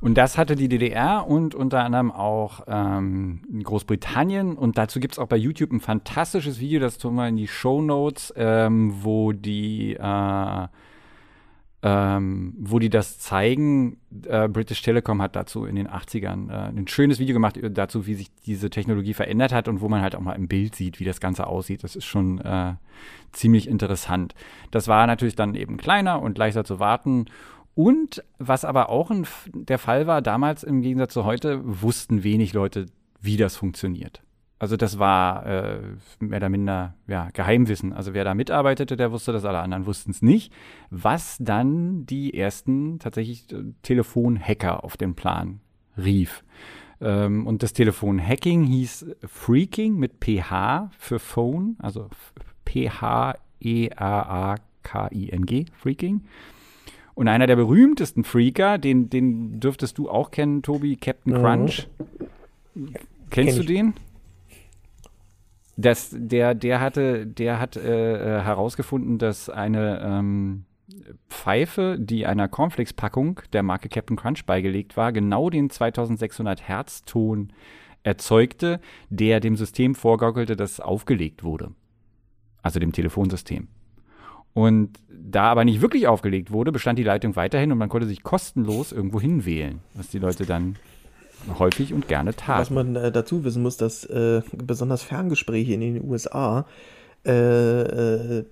Und das hatte die DDR und unter anderem auch ähm, Großbritannien. Und dazu gibt es auch bei YouTube ein fantastisches Video, das tun wir in die Show Notes, ähm, wo die äh, ähm, wo die das zeigen. Äh, British Telecom hat dazu in den 80ern äh, ein schönes Video gemacht äh, dazu, wie sich diese Technologie verändert hat und wo man halt auch mal im Bild sieht, wie das Ganze aussieht. Das ist schon äh, ziemlich interessant. Das war natürlich dann eben kleiner und leichter zu warten. Und was aber auch der Fall war, damals im Gegensatz zu heute, wussten wenig Leute, wie das funktioniert. Also das war äh, mehr oder minder ja, Geheimwissen. Also wer da mitarbeitete, der wusste das, alle anderen wussten es nicht. Was dann die ersten tatsächlich äh, Telefonhacker auf den Plan rief. Ähm, und das Telefonhacking hieß Freaking mit PH für Phone, also P-H-E-A-A-K-I-N-G, Freaking. Und einer der berühmtesten Freaker, den, den dürftest du auch kennen, Tobi, Captain Crunch. Mhm. Kennst Kenn du den? Das, der, der hatte, der hat äh, äh, herausgefunden, dass eine ähm, Pfeife, die einer Cornflakes-Packung der Marke Captain Crunch beigelegt war, genau den 2600 Hertz Ton erzeugte, der dem System vorgaukelte, dass aufgelegt wurde. Also dem Telefonsystem. Und da aber nicht wirklich aufgelegt wurde, bestand die Leitung weiterhin und man konnte sich kostenlos irgendwo hinwählen, was die Leute dann häufig und gerne taten. Was man äh, dazu wissen muss, dass äh, besonders Ferngespräche in den USA äh, äh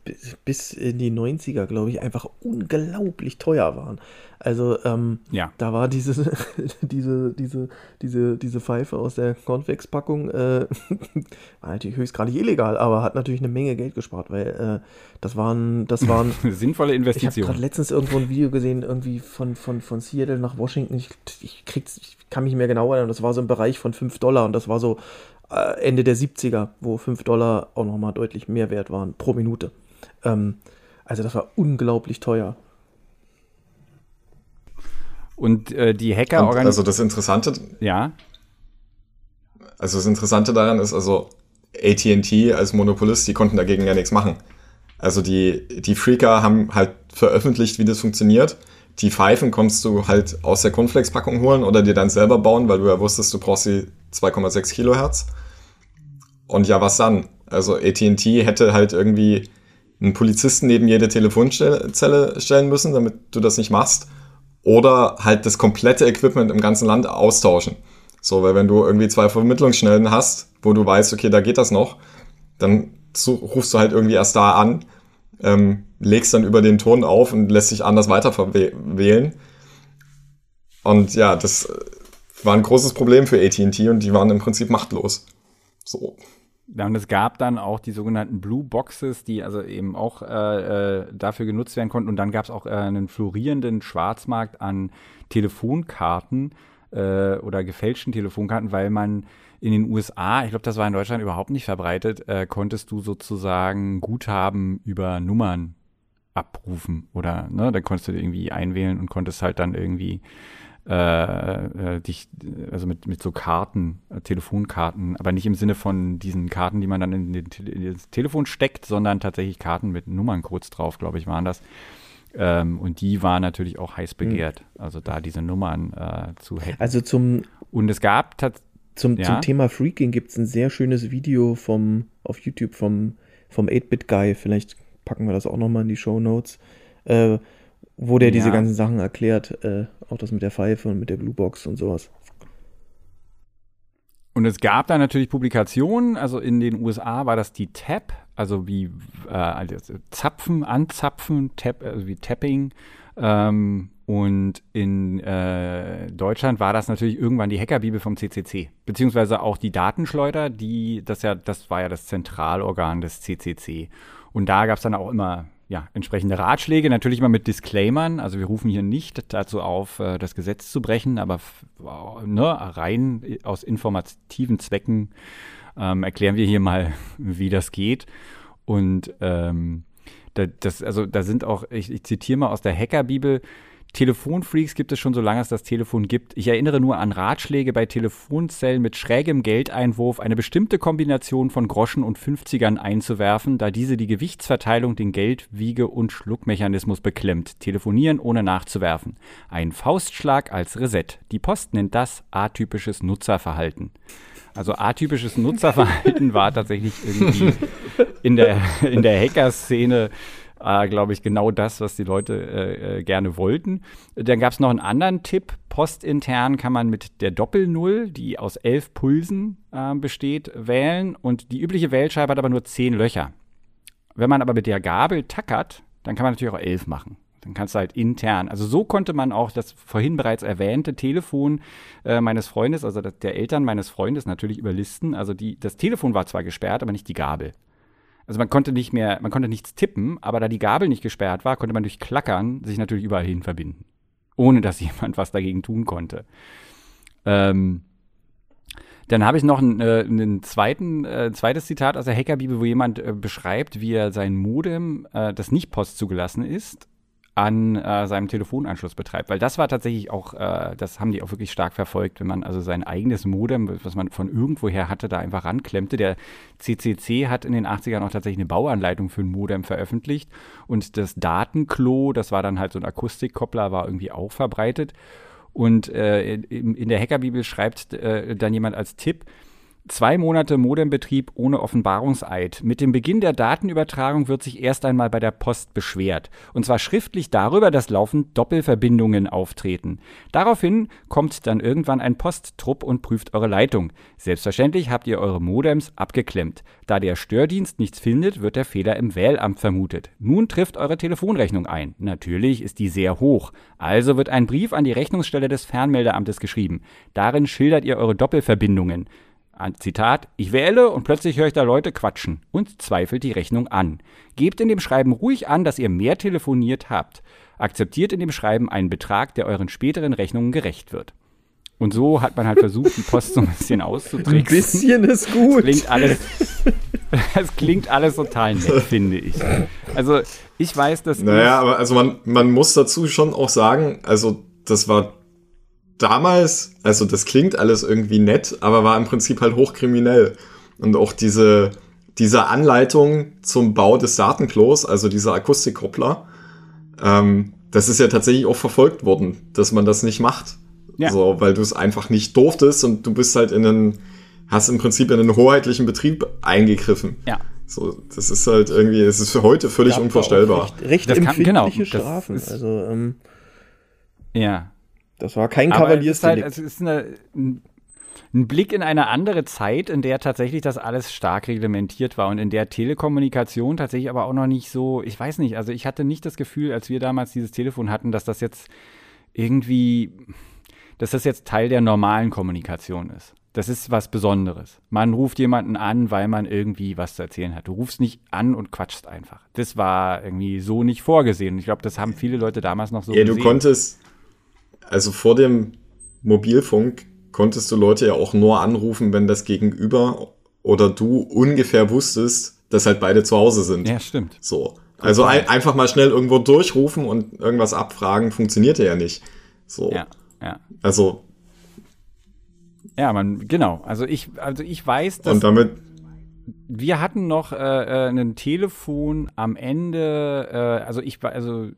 bis in die 90er, glaube ich, einfach unglaublich teuer waren. Also ähm, ja. da war diese, diese, diese, diese, diese Pfeife aus der Cornflakes-Packung, äh, war natürlich höchstgradig illegal, aber hat natürlich eine Menge Geld gespart, weil äh, das waren, das waren sinnvolle Investitionen. Ich habe gerade letztens irgendwo ein Video gesehen, irgendwie von, von, von Seattle nach Washington. Ich, ich, krieg's, ich kann mich nicht mehr genau erinnern, das war so im Bereich von 5 Dollar und das war so Ende der 70er, wo 5 Dollar auch nochmal deutlich mehr wert waren pro Minute. Ähm, also das war unglaublich teuer. Und äh, die Hacker organisieren. Also das Interessante. Ja. Also das Interessante daran ist, also ATT als Monopolist, die konnten dagegen ja nichts machen. Also die, die Freaker haben halt veröffentlicht, wie das funktioniert. Die Pfeifen konntest du halt aus der Cornflakes-Packung holen oder dir dann selber bauen, weil du ja wusstest, du brauchst die 2,6 Kilohertz. Und ja, was dann? Also AT&T hätte halt irgendwie einen Polizisten neben jede Telefonzelle stellen müssen, damit du das nicht machst. Oder halt das komplette Equipment im ganzen Land austauschen. So, weil wenn du irgendwie zwei Vermittlungsschnellen hast, wo du weißt, okay, da geht das noch, dann rufst du halt irgendwie erst da an, ähm, legst dann über den Ton auf und lässt sich anders weiter wählen. Und ja, das war ein großes Problem für AT&T und die waren im Prinzip machtlos. So. Und es gab dann auch die sogenannten Blue Boxes, die also eben auch äh, äh dafür genutzt werden konnten. Und dann gab es auch äh, einen florierenden Schwarzmarkt an Telefonkarten äh, oder gefälschten Telefonkarten, weil man in den USA, ich glaube, das war in Deutschland überhaupt nicht verbreitet, äh, konntest du sozusagen Guthaben über Nummern abrufen oder ne, dann konntest du irgendwie einwählen und konntest halt dann irgendwie äh, äh, dich, also mit, mit so Karten, äh, Telefonkarten, aber nicht im Sinne von diesen Karten, die man dann in, den, in das Telefon steckt, sondern tatsächlich Karten mit Nummerncodes drauf, glaube ich, waren das. Ähm, und die waren natürlich auch heiß hm. begehrt, mhm. also da diese Nummern äh, zu hacken. Also zum und es gab zum, ja? zum Thema Freaking gibt es ein sehr schönes Video vom auf YouTube vom vom 8-Bit Guy. Vielleicht packen wir das auch nochmal in die Show Notes. Äh, wo der ja. diese ganzen Sachen erklärt, äh, auch das mit der Pfeife und mit der Bluebox und sowas. Und es gab da natürlich Publikationen, also in den USA war das die TAP, also wie äh, also Zapfen, Anzapfen, Tap, also wie Tapping. Ähm, und in äh, Deutschland war das natürlich irgendwann die Hackerbibel vom CCC, beziehungsweise auch die Datenschleuder, die das ja, das war ja das Zentralorgan des CCC. Und da gab es dann auch immer ja, entsprechende Ratschläge, natürlich immer mit Disclaimern. Also wir rufen hier nicht dazu auf, äh, das Gesetz zu brechen, aber ne, rein aus informativen Zwecken ähm, erklären wir hier mal, wie das geht. Und ähm, das, also da sind auch, ich, ich zitiere mal aus der Hackerbibel, Telefonfreaks gibt es schon so lange es das Telefon gibt. Ich erinnere nur an Ratschläge bei Telefonzellen mit schrägem Geldeinwurf, eine bestimmte Kombination von Groschen und 50ern einzuwerfen, da diese die Gewichtsverteilung, den Geld-, Wiege- und Schluckmechanismus beklemmt. Telefonieren ohne nachzuwerfen. Ein Faustschlag als Reset. Die Post nennt das atypisches Nutzerverhalten. Also atypisches Nutzerverhalten war tatsächlich irgendwie in der, in der Hacker-Szene äh, glaube ich, genau das, was die Leute äh, äh gerne wollten. Dann gab es noch einen anderen Tipp. Postintern kann man mit der Doppelnull, die aus elf Pulsen äh, besteht, wählen und die übliche Wählscheibe hat aber nur zehn Löcher. Wenn man aber mit der Gabel tackert, dann kann man natürlich auch elf machen. Dann kannst du halt intern. Also so konnte man auch das vorhin bereits erwähnte Telefon äh, meines Freundes, also der Eltern meines Freundes natürlich überlisten. Also die, das Telefon war zwar gesperrt, aber nicht die Gabel. Also man konnte nicht mehr, man konnte nichts tippen, aber da die Gabel nicht gesperrt war, konnte man durch Klackern sich natürlich überall hin verbinden. Ohne dass jemand was dagegen tun konnte. Ähm, dann habe ich noch ein, äh, einen zweiten, äh, zweites Zitat aus der Hackerbibel, wo jemand äh, beschreibt, wie er sein Modem, äh, das nicht post zugelassen ist, an äh, seinem Telefonanschluss betreibt. Weil das war tatsächlich auch, äh, das haben die auch wirklich stark verfolgt, wenn man also sein eigenes Modem, was man von irgendwoher hatte, da einfach ranklemmte. Der CCC hat in den 80ern auch tatsächlich eine Bauanleitung für ein Modem veröffentlicht und das Datenklo, das war dann halt so ein Akustikkoppler, war irgendwie auch verbreitet. Und äh, in, in der Hackerbibel schreibt äh, dann jemand als Tipp, Zwei Monate Modembetrieb ohne Offenbarungseid. Mit dem Beginn der Datenübertragung wird sich erst einmal bei der Post beschwert. Und zwar schriftlich darüber, dass laufend Doppelverbindungen auftreten. Daraufhin kommt dann irgendwann ein Posttrupp und prüft eure Leitung. Selbstverständlich habt ihr eure Modems abgeklemmt. Da der Stördienst nichts findet, wird der Fehler im Wählamt vermutet. Nun trifft eure Telefonrechnung ein. Natürlich ist die sehr hoch. Also wird ein Brief an die Rechnungsstelle des Fernmeldeamtes geschrieben. Darin schildert ihr eure Doppelverbindungen. Zitat, ich wähle und plötzlich höre ich da Leute quatschen und zweifelt die Rechnung an. Gebt in dem Schreiben ruhig an, dass ihr mehr telefoniert habt. Akzeptiert in dem Schreiben einen Betrag, der euren späteren Rechnungen gerecht wird. Und so hat man halt versucht, die Post so ein bisschen auszutricksen. Ein bisschen ist gut. Das klingt alles, das klingt alles total nett, finde ich. Also ich weiß, dass. Naja, aber also man, man muss dazu schon auch sagen, also das war damals, also das klingt alles irgendwie nett, aber war im Prinzip halt hochkriminell. Und auch diese, diese Anleitung zum Bau des Datenklos, also dieser Akustikkoppler, ähm, das ist ja tatsächlich auch verfolgt worden, dass man das nicht macht. Ja. So, weil du es einfach nicht durftest und du bist halt in einen, hast im Prinzip in einen hoheitlichen Betrieb eingegriffen. Ja. So, das ist halt irgendwie, es ist für heute völlig unvorstellbar. Recht, recht das empfindliche kann, genau, Strafen. also, ähm, ja. Das war kein Kavaliersdelikt. Es ist, halt, es ist eine, ein Blick in eine andere Zeit, in der tatsächlich das alles stark reglementiert war und in der Telekommunikation tatsächlich aber auch noch nicht so, ich weiß nicht, also ich hatte nicht das Gefühl, als wir damals dieses Telefon hatten, dass das jetzt irgendwie, dass das jetzt Teil der normalen Kommunikation ist. Das ist was Besonderes. Man ruft jemanden an, weil man irgendwie was zu erzählen hat. Du rufst nicht an und quatschst einfach. Das war irgendwie so nicht vorgesehen. Ich glaube, das haben viele Leute damals noch so Ja, gesehen. du konntest, also vor dem Mobilfunk konntest du Leute ja auch nur anrufen, wenn das Gegenüber oder du ungefähr wusstest, dass halt beide zu Hause sind. Ja, stimmt. So. Also ein, einfach mal schnell irgendwo durchrufen und irgendwas abfragen, funktionierte ja nicht. So. Ja, ja. Also. Ja, man, genau. Also ich, also ich weiß, dass. Und damit. Wir hatten noch äh, äh ein Telefon am Ende, äh, also ich war, also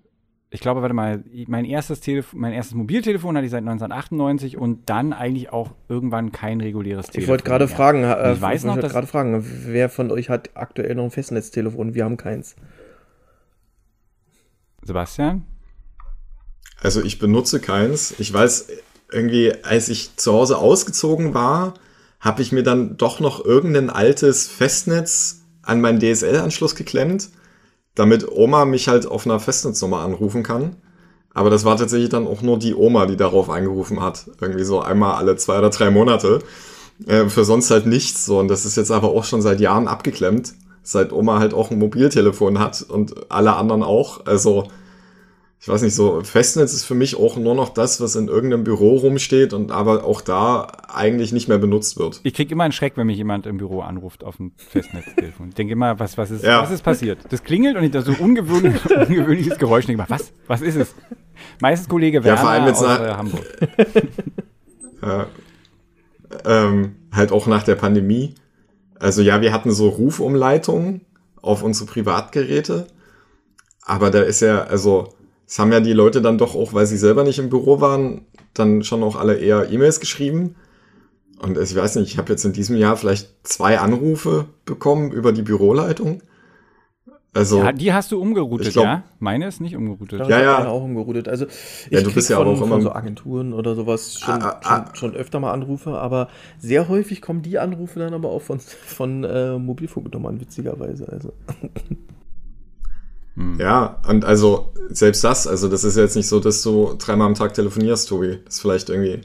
ich glaube, warte mal, mein erstes Telefon, mein erstes Mobiltelefon hatte ich seit 1998 und dann eigentlich auch irgendwann kein reguläres Telefon. Ich wollte gerade fragen, äh, ich weiß noch, gerade fragen, wer von euch hat aktuell noch ein Festnetztelefon? Wir haben keins. Sebastian? Also ich benutze keins. Ich weiß irgendwie, als ich zu Hause ausgezogen war, habe ich mir dann doch noch irgendein altes Festnetz an meinen DSL-Anschluss geklemmt damit Oma mich halt auf einer Festnetznummer anrufen kann. Aber das war tatsächlich dann auch nur die Oma, die darauf angerufen hat. Irgendwie so einmal alle zwei oder drei Monate. Äh, für sonst halt nichts. So. Und das ist jetzt aber auch schon seit Jahren abgeklemmt. Seit Oma halt auch ein Mobiltelefon hat und alle anderen auch. Also ich weiß nicht, so Festnetz ist für mich auch nur noch das, was in irgendeinem Büro rumsteht und aber auch da eigentlich nicht mehr benutzt wird. Ich krieg immer einen Schreck, wenn mich jemand im Büro anruft auf dem Festnetztelefon. Ich denke immer, was, was, ist, ja. was ist passiert? Das klingelt und ich da so ungewöhnlich, ungewöhnliches Geräusch denke, was, was ist es? Meistens Kollege Werner ja, vor allem aus äh, Hamburg. ja, ähm, halt auch nach der Pandemie. Also ja, wir hatten so Rufumleitungen auf unsere Privatgeräte, aber da ist ja, also es haben ja die Leute dann doch auch, weil sie selber nicht im Büro waren, dann schon auch alle eher E-Mails geschrieben. Und ich weiß nicht, ich habe jetzt in diesem Jahr vielleicht zwei Anrufe bekommen über die Büroleitung. Also, ja, die hast du umgeroutet, glaub, ja? Meine ist nicht umgeroutet. Ja, ja. ja. auch umgeroutet. Also ich ja, du bist ja von, auch immer von so Agenturen oder sowas schon, ah, ah, schon, schon, öfter mal Anrufe, aber sehr häufig kommen die Anrufe dann aber auch von, von äh, Mobilfunknummern, witzigerweise. Also. Hm. Ja, und also selbst das, also das ist jetzt nicht so, dass du dreimal am Tag telefonierst, Tobi. Das ist vielleicht irgendwie.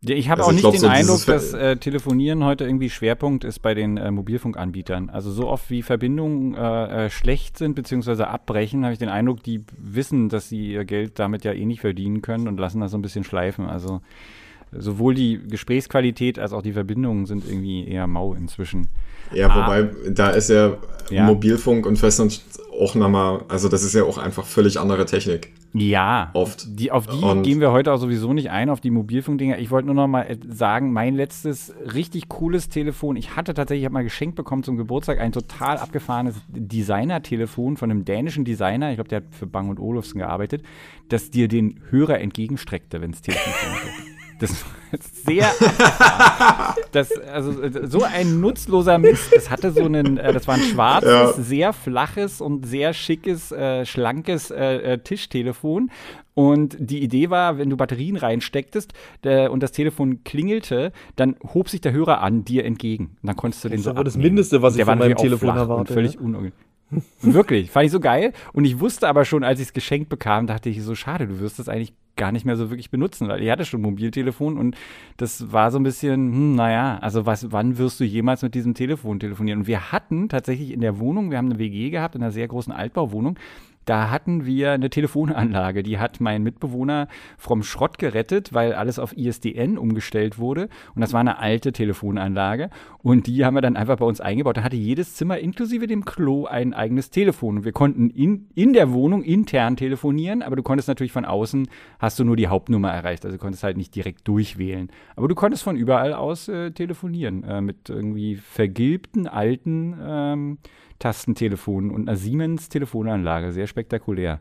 Ja, ich habe also auch nicht glaub, den so Eindruck, dass äh, Telefonieren heute irgendwie Schwerpunkt ist bei den äh, Mobilfunkanbietern. Also so oft wie Verbindungen äh, äh schlecht sind bzw. abbrechen, habe ich den Eindruck, die wissen, dass sie ihr Geld damit ja eh nicht verdienen können und lassen das so ein bisschen schleifen. Also sowohl die Gesprächsqualität als auch die Verbindungen sind irgendwie eher mau inzwischen. Ja, ah, wobei, da ist ja, ja. Mobilfunk und Festnetz auch nochmal, also das ist ja auch einfach völlig andere Technik. Ja, oft. Die, auf die und gehen wir heute auch sowieso nicht ein, auf die Mobilfunkdinger. Ich wollte nur noch mal sagen, mein letztes richtig cooles Telefon, ich hatte tatsächlich, ich habe mal geschenkt bekommen zum Geburtstag, ein total abgefahrenes Designer-Telefon von einem dänischen Designer, ich glaube, der hat für Bang und Olufsen gearbeitet, das dir den Hörer entgegenstreckte, wenn es Telefon. Das ist sehr. das, also, so ein nutzloser Mist. Das hatte so einen, äh, das war ein schwarzes, ja. sehr flaches und sehr schickes, äh, schlankes äh, äh, Tischtelefon. Und die Idee war, wenn du Batterien reinstecktest der, und das Telefon klingelte, dann hob sich der Hörer an dir entgegen. Und dann konntest du den das so. Das war das Mindeste, was ich von meinem Telefon erwarte. Völlig ja. Wirklich, fand ich so geil. Und ich wusste aber schon, als ich es geschenkt bekam, dachte ich so, schade, du wirst das eigentlich gar nicht mehr so wirklich benutzen, weil ich hatte schon Mobiltelefon und das war so ein bisschen, hm, naja, also was, wann wirst du jemals mit diesem Telefon telefonieren? Und wir hatten tatsächlich in der Wohnung, wir haben eine WG gehabt, in einer sehr großen Altbauwohnung, da hatten wir eine Telefonanlage. Die hat mein Mitbewohner vom Schrott gerettet, weil alles auf ISDN umgestellt wurde. Und das war eine alte Telefonanlage. Und die haben wir dann einfach bei uns eingebaut. Da hatte jedes Zimmer inklusive dem Klo ein eigenes Telefon. Und wir konnten in, in der Wohnung intern telefonieren, aber du konntest natürlich von außen, hast du nur die Hauptnummer erreicht. Also du konntest halt nicht direkt durchwählen. Aber du konntest von überall aus äh, telefonieren. Äh, mit irgendwie vergilbten alten ähm, Tastentelefonen und einer Siemens-Telefonanlage. Sehr spektakulär.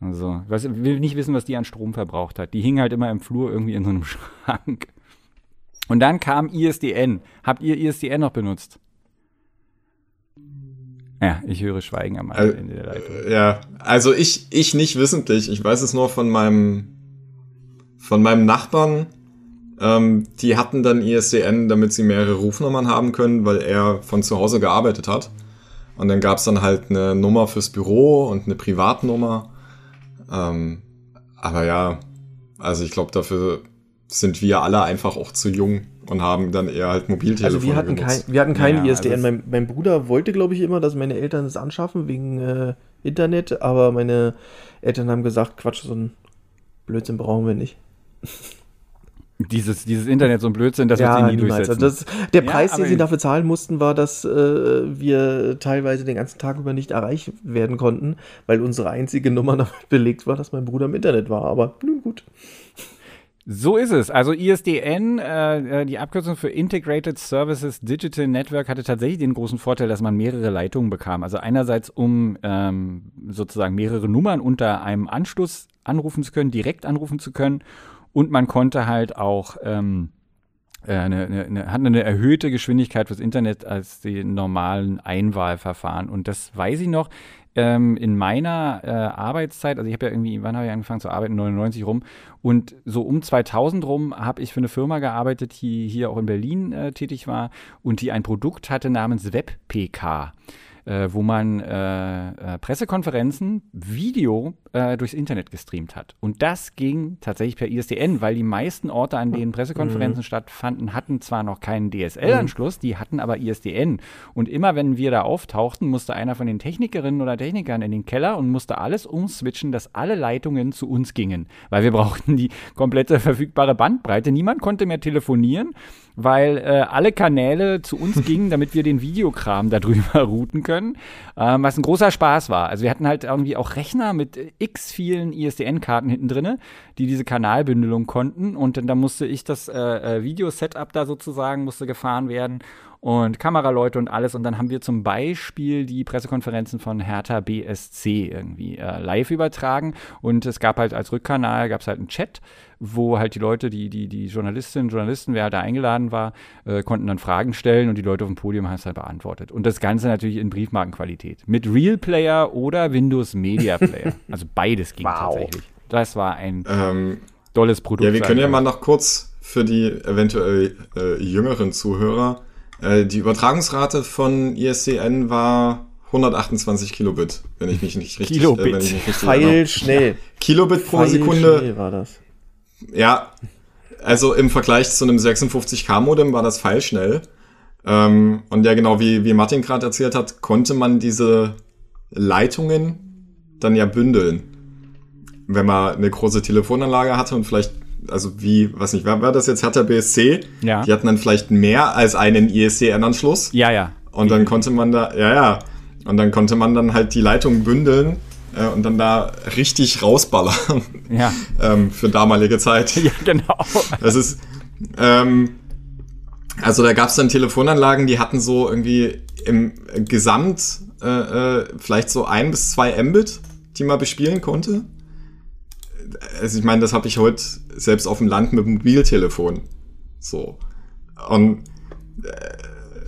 Also, ich weiß, will nicht wissen, was die an Strom verbraucht hat. Die hing halt immer im Flur irgendwie in so einem Schrank. Und dann kam ISDN. Habt ihr ISDN noch benutzt? Ja, ich höre Schweigen am also, Ende der Leitung. Ja, also ich, ich nicht wissentlich. Ich weiß es nur von meinem, von meinem Nachbarn. Ähm, die hatten dann ISDN, damit sie mehrere Rufnummern haben können, weil er von zu Hause gearbeitet hat. Und dann gab es dann halt eine Nummer fürs Büro und eine Privatnummer. Ähm, aber ja, also ich glaube, dafür sind wir alle einfach auch zu jung und haben dann eher halt Mobiltelefone Also wir hatten, kein, wir hatten keinen ja, ISDN. Mein, mein, Bruder wollte, glaube ich, immer, dass meine Eltern es anschaffen wegen äh, Internet, aber meine Eltern haben gesagt, Quatsch, so ein Blödsinn brauchen wir nicht. Dieses, dieses Internet so ein Blödsinn, das ja, wird sie nie niemals. durchsetzen. Also das, der Preis, ja, den sie dafür zahlen mussten, war, dass äh, wir teilweise den ganzen Tag über nicht erreicht werden konnten, weil unsere einzige Nummer damit belegt war, dass mein Bruder im Internet war. Aber nun gut. So ist es. Also ISDN, äh, äh, die Abkürzung für Integrated Services Digital Network, hatte tatsächlich den großen Vorteil, dass man mehrere Leitungen bekam. Also einerseits, um ähm, sozusagen mehrere Nummern unter einem Anschluss anrufen zu können, direkt anrufen zu können und man konnte halt auch ähm, äh, eine, eine, eine, hat eine erhöhte Geschwindigkeit fürs Internet als die normalen Einwahlverfahren. Und das weiß ich noch ähm, in meiner äh, Arbeitszeit, also ich habe ja irgendwie, wann habe ich angefangen zu arbeiten? 99 rum. Und so um 2000 rum habe ich für eine Firma gearbeitet, die hier auch in Berlin äh, tätig war und die ein Produkt hatte namens WebPK äh, wo man äh, äh, Pressekonferenzen, Video äh, durchs Internet gestreamt hat. Und das ging tatsächlich per ISDN, weil die meisten Orte, an denen Pressekonferenzen mhm. stattfanden, hatten zwar noch keinen DSL-Anschluss, die hatten aber ISDN. Und immer wenn wir da auftauchten, musste einer von den Technikerinnen oder Technikern in den Keller und musste alles umswitchen, dass alle Leitungen zu uns gingen, weil wir brauchten die komplette verfügbare Bandbreite. Niemand konnte mehr telefonieren weil äh, alle Kanäle zu uns gingen, damit wir den Videokram darüber routen können, ähm, was ein großer Spaß war. Also wir hatten halt irgendwie auch Rechner mit x vielen ISDN-Karten hinten drinne, die diese Kanalbündelung konnten und dann da musste ich das äh, äh, Video-Setup da sozusagen musste gefahren werden und Kameraleute und alles. Und dann haben wir zum Beispiel die Pressekonferenzen von Hertha BSC irgendwie äh, live übertragen. Und es gab halt als Rückkanal, gab es halt einen Chat, wo halt die Leute, die, die, die Journalistinnen, Journalisten, wer halt da eingeladen war, äh, konnten dann Fragen stellen und die Leute auf dem Podium haben es halt beantwortet. Und das Ganze natürlich in Briefmarkenqualität. Mit Real Player oder Windows Media Player. also beides ging wow. tatsächlich. Das war ein ähm, tolles Produkt. Ja, wir können ja mal noch kurz für die eventuell äh, jüngeren Zuhörer äh, die Übertragungsrate von ISDN war 128 Kilobit, wenn ich mich nicht richtig, Kilobit. Äh, wenn ich mich richtig Pfeil schnell. Kilobit pro Pfeil Sekunde. Schnell war das. Ja, also im Vergleich zu einem 56K Modem war das pfeilschnell. Ähm, und ja, genau wie, wie Martin gerade erzählt hat, konnte man diese Leitungen dann ja bündeln. Wenn man eine große Telefonanlage hatte und vielleicht also wie, was nicht, war, war das jetzt Hertha BSC? Ja. Die hatten dann vielleicht mehr als einen ISDN-Anschluss. Ja, ja. Und dann konnte man da, ja, ja. Und dann konnte man dann halt die Leitung bündeln äh, und dann da richtig rausballern. Ja. ähm, für damalige Zeit. Ja, genau. Das ist, ähm, also da gab es dann Telefonanlagen, die hatten so irgendwie im Gesamt äh, äh, vielleicht so ein bis zwei Mbit, die man bespielen konnte also ich meine, das habe ich heute selbst auf dem Land mit dem Mobiltelefon. So. Und äh,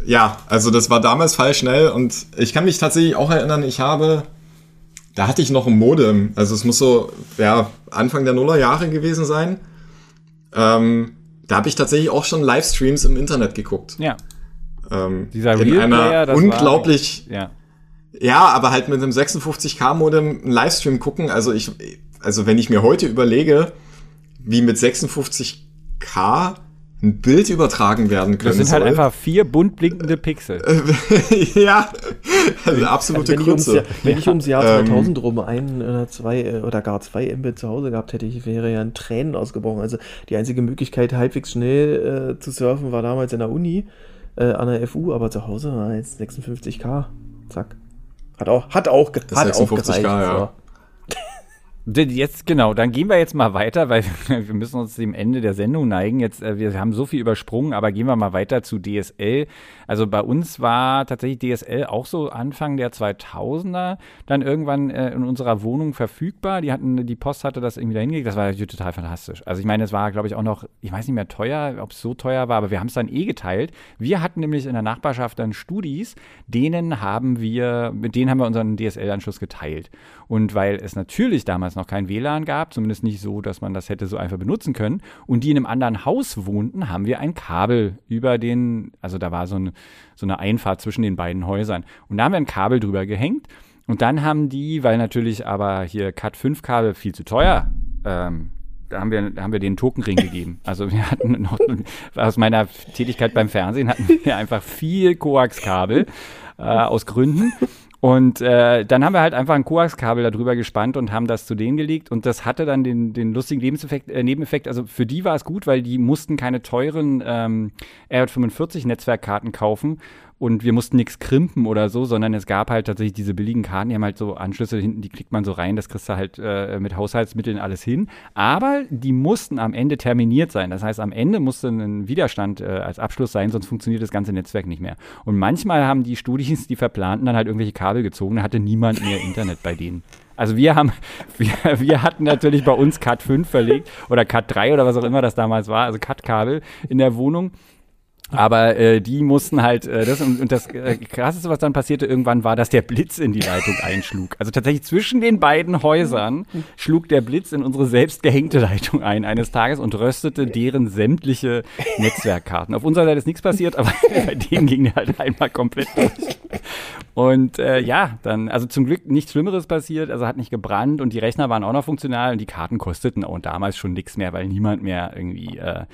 ja, also das war damals fall schnell und ich kann mich tatsächlich auch erinnern, ich habe, da hatte ich noch ein Modem, also es muss so, ja, Anfang der Nullerjahre gewesen sein. Ähm, da habe ich tatsächlich auch schon Livestreams im Internet geguckt. Ja. Ähm, Dieser in Real einer Player, unglaublich, war, ja. ja, aber halt mit einem 56k Modem einen Livestream gucken, also ich, also wenn ich mir heute überlege, wie mit 56k ein Bild übertragen werden können. Das sind halt soll. einfach vier bunt blinkende Pixel. ja, also absolute also wenn, ich Jahr, wenn ich ums Jahr 2000 ähm, rum ein oder zwei äh, oder gar zwei Mbit zu Hause gehabt hätte, ich wäre ja in Tränen ausgebrochen. Also die einzige Möglichkeit, halbwegs schnell äh, zu surfen, war damals in der Uni äh, an der FU, aber zu Hause war jetzt 56k. Zack. Hat auch, hat auch, das hat auch gereicht. Ja. So. Jetzt, genau, dann gehen wir jetzt mal weiter, weil wir müssen uns dem Ende der Sendung neigen. Jetzt, äh, wir haben so viel übersprungen, aber gehen wir mal weiter zu DSL. Also bei uns war tatsächlich DSL auch so Anfang der 2000er dann irgendwann äh, in unserer Wohnung verfügbar. Die hatten, die Post hatte das irgendwie dahin Das war total fantastisch. Also ich meine, es war, glaube ich, auch noch, ich weiß nicht mehr teuer, ob es so teuer war, aber wir haben es dann eh geteilt. Wir hatten nämlich in der Nachbarschaft dann Studis, denen haben wir, mit denen haben wir unseren DSL-Anschluss geteilt. Und weil es natürlich damals noch kein WLAN gab, zumindest nicht so, dass man das hätte so einfach benutzen können, und die in einem anderen Haus wohnten, haben wir ein Kabel über den, also da war so, ein, so eine Einfahrt zwischen den beiden Häusern. Und da haben wir ein Kabel drüber gehängt. Und dann haben die, weil natürlich aber hier Cat 5 Kabel viel zu teuer, ähm, da haben wir, da haben wir den Tokenring gegeben. Also wir hatten noch, aus meiner Tätigkeit beim Fernsehen hatten wir einfach viel Koaxkabel äh, aus Gründen. Und äh, dann haben wir halt einfach ein Koaxkabel darüber gespannt und haben das zu denen gelegt. Und das hatte dann den, den lustigen Lebenseffekt, äh, Nebeneffekt. Also für die war es gut, weil die mussten keine teuren ähm, R45-Netzwerkkarten kaufen und wir mussten nichts krimpen oder so, sondern es gab halt tatsächlich diese billigen Karten, die haben halt so Anschlüsse hinten, die klickt man so rein, das kriegst du halt äh, mit Haushaltsmitteln alles hin. Aber die mussten am Ende terminiert sein. Das heißt, am Ende musste ein Widerstand äh, als Abschluss sein, sonst funktioniert das ganze Netzwerk nicht mehr. Und manchmal haben die Studis, die verplanten, dann halt irgendwelche Kabel gezogen, da hatte niemand mehr Internet bei denen. Also wir haben, wir, wir hatten natürlich bei uns Cat 5 verlegt oder Cat 3 oder was auch immer das damals war, also Cat-Kabel in der Wohnung. Aber äh, die mussten halt, äh, das und, und das äh, Krasseste, was dann passierte irgendwann, war, dass der Blitz in die Leitung einschlug. Also tatsächlich zwischen den beiden Häusern schlug der Blitz in unsere selbst gehängte Leitung ein eines Tages und röstete deren sämtliche Netzwerkkarten. Auf unserer Seite ist nichts passiert, aber bei denen ging der halt einmal komplett durch. Und äh, ja, dann, also zum Glück nichts Schlimmeres passiert, also hat nicht gebrannt und die Rechner waren auch noch funktional und die Karten kosteten auch damals schon nichts mehr, weil niemand mehr irgendwie äh,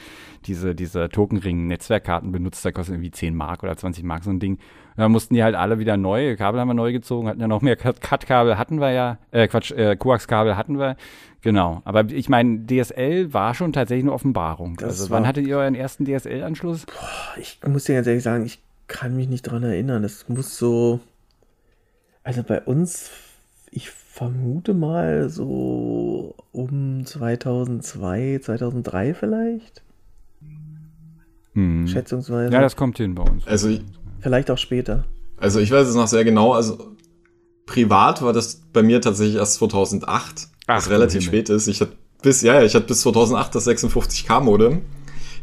diese, diese Tokenring-Netzwerkkarten benutzt, da kostet irgendwie 10 Mark oder 20 Mark so ein Ding. Dann mussten die halt alle wieder neue Kabel haben wir neu gezogen, hatten ja noch mehr Cut-Kabel hatten wir ja, äh, Quatsch, äh, Koax-Kabel hatten wir. Genau. Aber ich meine, DSL war schon tatsächlich eine Offenbarung. Das also wann hattet ihr euren ersten DSL-Anschluss? Ich muss dir ganz ehrlich sagen, ich kann mich nicht dran erinnern. Es muss so. Also bei uns, ich vermute mal so um 2002, 2003 vielleicht. Hm. Schätzungsweise. Ja, das kommt hin bei uns. Also ich, Vielleicht auch später. Also ich weiß es noch sehr genau. Also privat war das bei mir tatsächlich erst 2008, Ach, was relativ spät ist. Ich hatte bis, ja, ich hatte bis 2008 das 56K Modem.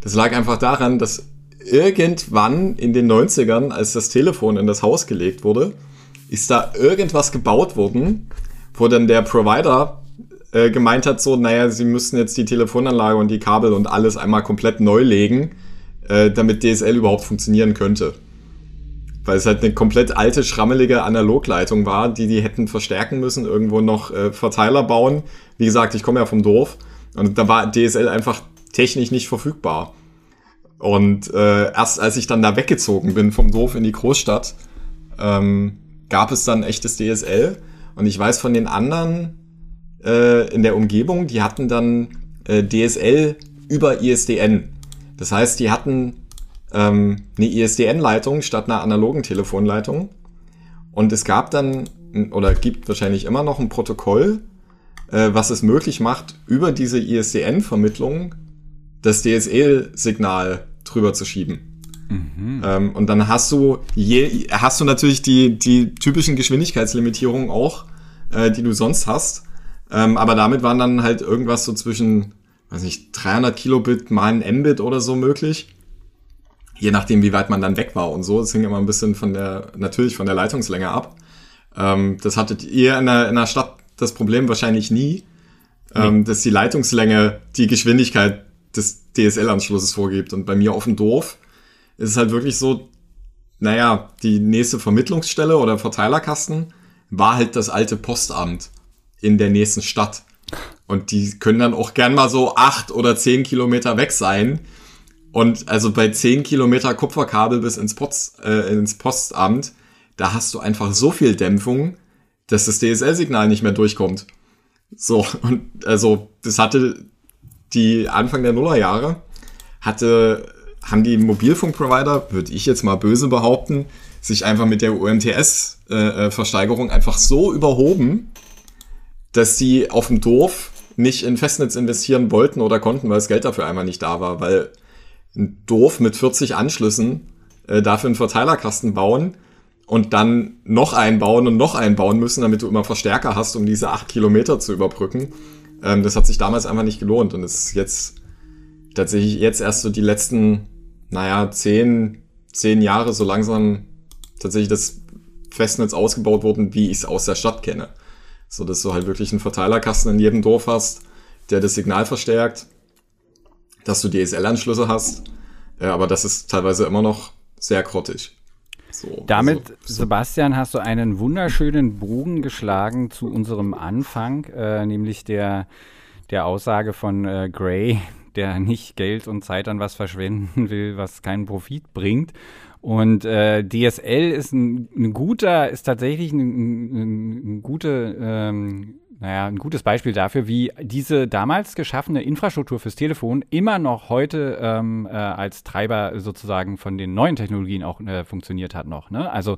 Das lag einfach daran, dass irgendwann in den 90ern, als das Telefon in das Haus gelegt wurde, ist da irgendwas gebaut worden, wo dann der Provider äh, gemeint hat, so, naja, sie müssten jetzt die Telefonanlage und die Kabel und alles einmal komplett neu legen, äh, damit DSL überhaupt funktionieren könnte. Weil es halt eine komplett alte, schrammelige Analogleitung war, die die hätten verstärken müssen, irgendwo noch äh, Verteiler bauen. Wie gesagt, ich komme ja vom Dorf und da war DSL einfach technisch nicht verfügbar. Und äh, erst als ich dann da weggezogen bin vom Dorf in die Großstadt, ähm, gab es dann echtes DSL. Und ich weiß von den anderen äh, in der Umgebung, die hatten dann äh, DSL über ISDN. Das heißt, die hatten ähm, eine ISDN-Leitung statt einer analogen Telefonleitung. Und es gab dann, oder gibt wahrscheinlich immer noch ein Protokoll, äh, was es möglich macht, über diese ISDN-Vermittlung das DSL-Signal drüber zu schieben. Mhm. Ähm, und dann hast du je, hast du natürlich die, die typischen Geschwindigkeitslimitierungen auch, äh, die du sonst hast. Ähm, aber damit waren dann halt irgendwas so zwischen weiß nicht, 300 Kilobit mal ein Mbit oder so möglich. Je nachdem, wie weit man dann weg war und so. Das hing immer ein bisschen von der, natürlich von der Leitungslänge ab. Ähm, das hattet ihr in der, in der Stadt das Problem wahrscheinlich nie, ähm, nee. dass die Leitungslänge die Geschwindigkeit des DSL-Anschlusses vorgibt. Und bei mir auf dem Dorf ist es halt wirklich so, naja, die nächste Vermittlungsstelle oder Verteilerkasten war halt das alte Postamt in der nächsten Stadt. Und die können dann auch gern mal so acht oder zehn Kilometer weg sein. Und also bei zehn Kilometer Kupferkabel bis ins, Post, äh, ins Postamt, da hast du einfach so viel Dämpfung, dass das DSL-Signal nicht mehr durchkommt. So, und also das hatte die Anfang der Nullerjahre, hatte, haben die Mobilfunkprovider, würde ich jetzt mal böse behaupten, sich einfach mit der UMTS-Versteigerung äh, einfach so überhoben, dass sie auf dem Dorf nicht in Festnetz investieren wollten oder konnten, weil das Geld dafür einmal nicht da war, weil ein Dorf mit 40 Anschlüssen äh, dafür einen Verteilerkasten bauen und dann noch einbauen und noch einbauen müssen, damit du immer Verstärker hast, um diese acht Kilometer zu überbrücken. Ähm, das hat sich damals einfach nicht gelohnt und ist jetzt tatsächlich jetzt erst so die letzten, naja, zehn, zehn Jahre so langsam tatsächlich das Festnetz ausgebaut worden, wie ich es aus der Stadt kenne. So dass du halt wirklich einen Verteilerkasten in jedem Dorf hast, der das Signal verstärkt, dass du DSL-Anschlüsse hast, äh, aber das ist teilweise immer noch sehr grottig. So, Damit, also, Sebastian, hast du einen wunderschönen Bogen geschlagen zu unserem Anfang, äh, nämlich der, der Aussage von äh, Gray, der nicht Geld und Zeit an was verschwenden will, was keinen Profit bringt. Und äh, DSL ist ein, ein, guter, ist tatsächlich ein, ein, ein gute, ähm, naja, ein gutes Beispiel dafür, wie diese damals geschaffene Infrastruktur fürs Telefon immer noch heute ähm, äh, als Treiber sozusagen von den neuen Technologien auch äh, funktioniert hat noch. Ne? Also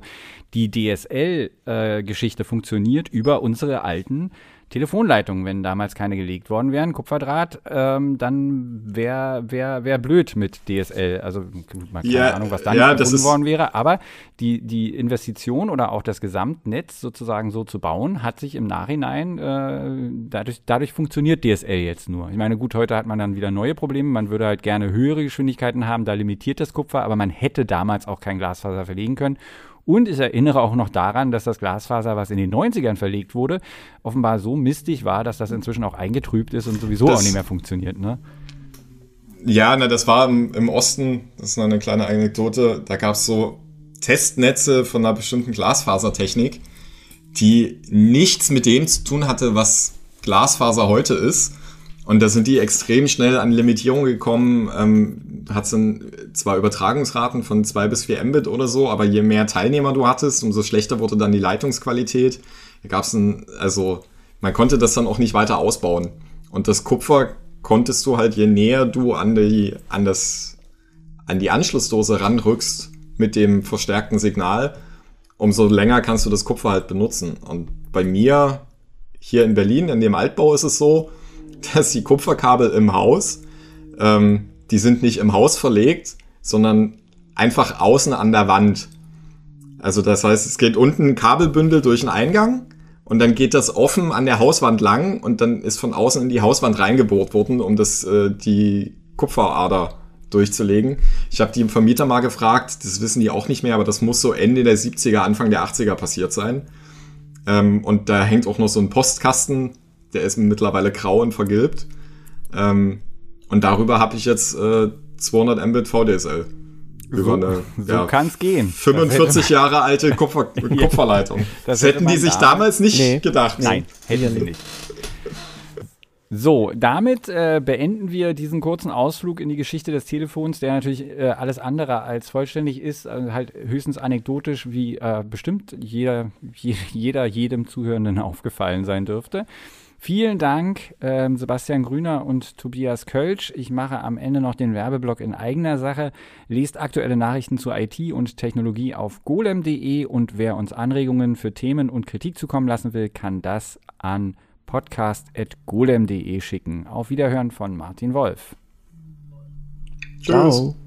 die DSL-Geschichte äh, funktioniert über unsere alten Telefonleitungen, wenn damals keine gelegt worden wären, Kupferdraht, ähm, dann wäre wär, wär blöd mit DSL. Also keine ja, Ahnung, was dann ja, gefunden worden wäre. Aber die, die Investition oder auch das Gesamtnetz sozusagen so zu bauen, hat sich im Nachhinein, äh, dadurch, dadurch funktioniert DSL jetzt nur. Ich meine, gut, heute hat man dann wieder neue Probleme. Man würde halt gerne höhere Geschwindigkeiten haben, da limitiert das Kupfer, aber man hätte damals auch kein Glasfaser verlegen können. Und ich erinnere auch noch daran, dass das Glasfaser, was in den 90ern verlegt wurde, offenbar so mistig war, dass das inzwischen auch eingetrübt ist und sowieso das, auch nicht mehr funktioniert. Ne? Ja, na, das war im, im Osten, das ist noch eine kleine Anekdote, da gab es so Testnetze von einer bestimmten Glasfasertechnik, die nichts mit dem zu tun hatte, was Glasfaser heute ist. Und da sind die extrem schnell an Limitierungen gekommen. Ähm, hat dann zwar Übertragungsraten von zwei bis vier Mbit oder so, aber je mehr Teilnehmer du hattest, umso schlechter wurde dann die Leitungsqualität. Da gab es ein, also man konnte das dann auch nicht weiter ausbauen. Und das Kupfer konntest du halt, je näher du an die, an das, an die Anschlussdose ranrückst mit dem verstärkten Signal, umso länger kannst du das Kupfer halt benutzen. Und bei mir hier in Berlin, in dem Altbau ist es so, dass die Kupferkabel im Haus, ähm, die sind nicht im Haus verlegt, sondern einfach außen an der Wand. Also das heißt, es geht unten ein Kabelbündel durch den Eingang und dann geht das offen an der Hauswand lang und dann ist von außen in die Hauswand reingebohrt worden, um das äh, die Kupferader durchzulegen. Ich habe die im Vermieter mal gefragt, das wissen die auch nicht mehr, aber das muss so Ende der 70er, Anfang der 80er passiert sein. Ähm, und da hängt auch noch so ein Postkasten der ist mittlerweile grau und vergilbt. Ähm, und darüber habe ich jetzt äh, 200 Mbit VDSL. Über eine, so ja, kann es gehen. 45 Jahre alte Kupfer, Kupferleitung. Das, das hätten die sich da damals nicht nee. gedacht. Nein, hätten sie nicht. So, damit äh, beenden wir diesen kurzen Ausflug in die Geschichte des Telefons, der natürlich äh, alles andere als vollständig ist, also halt höchstens anekdotisch, wie äh, bestimmt jeder, jeder jedem Zuhörenden aufgefallen sein dürfte. Vielen Dank, ähm, Sebastian Grüner und Tobias Kölsch. Ich mache am Ende noch den Werbeblock in eigener Sache. Lest aktuelle Nachrichten zu IT und Technologie auf golem.de und wer uns Anregungen für Themen und Kritik zukommen lassen will, kann das an podcast.golem.de schicken. Auf Wiederhören von Martin Wolf. Tschüss. Ciao.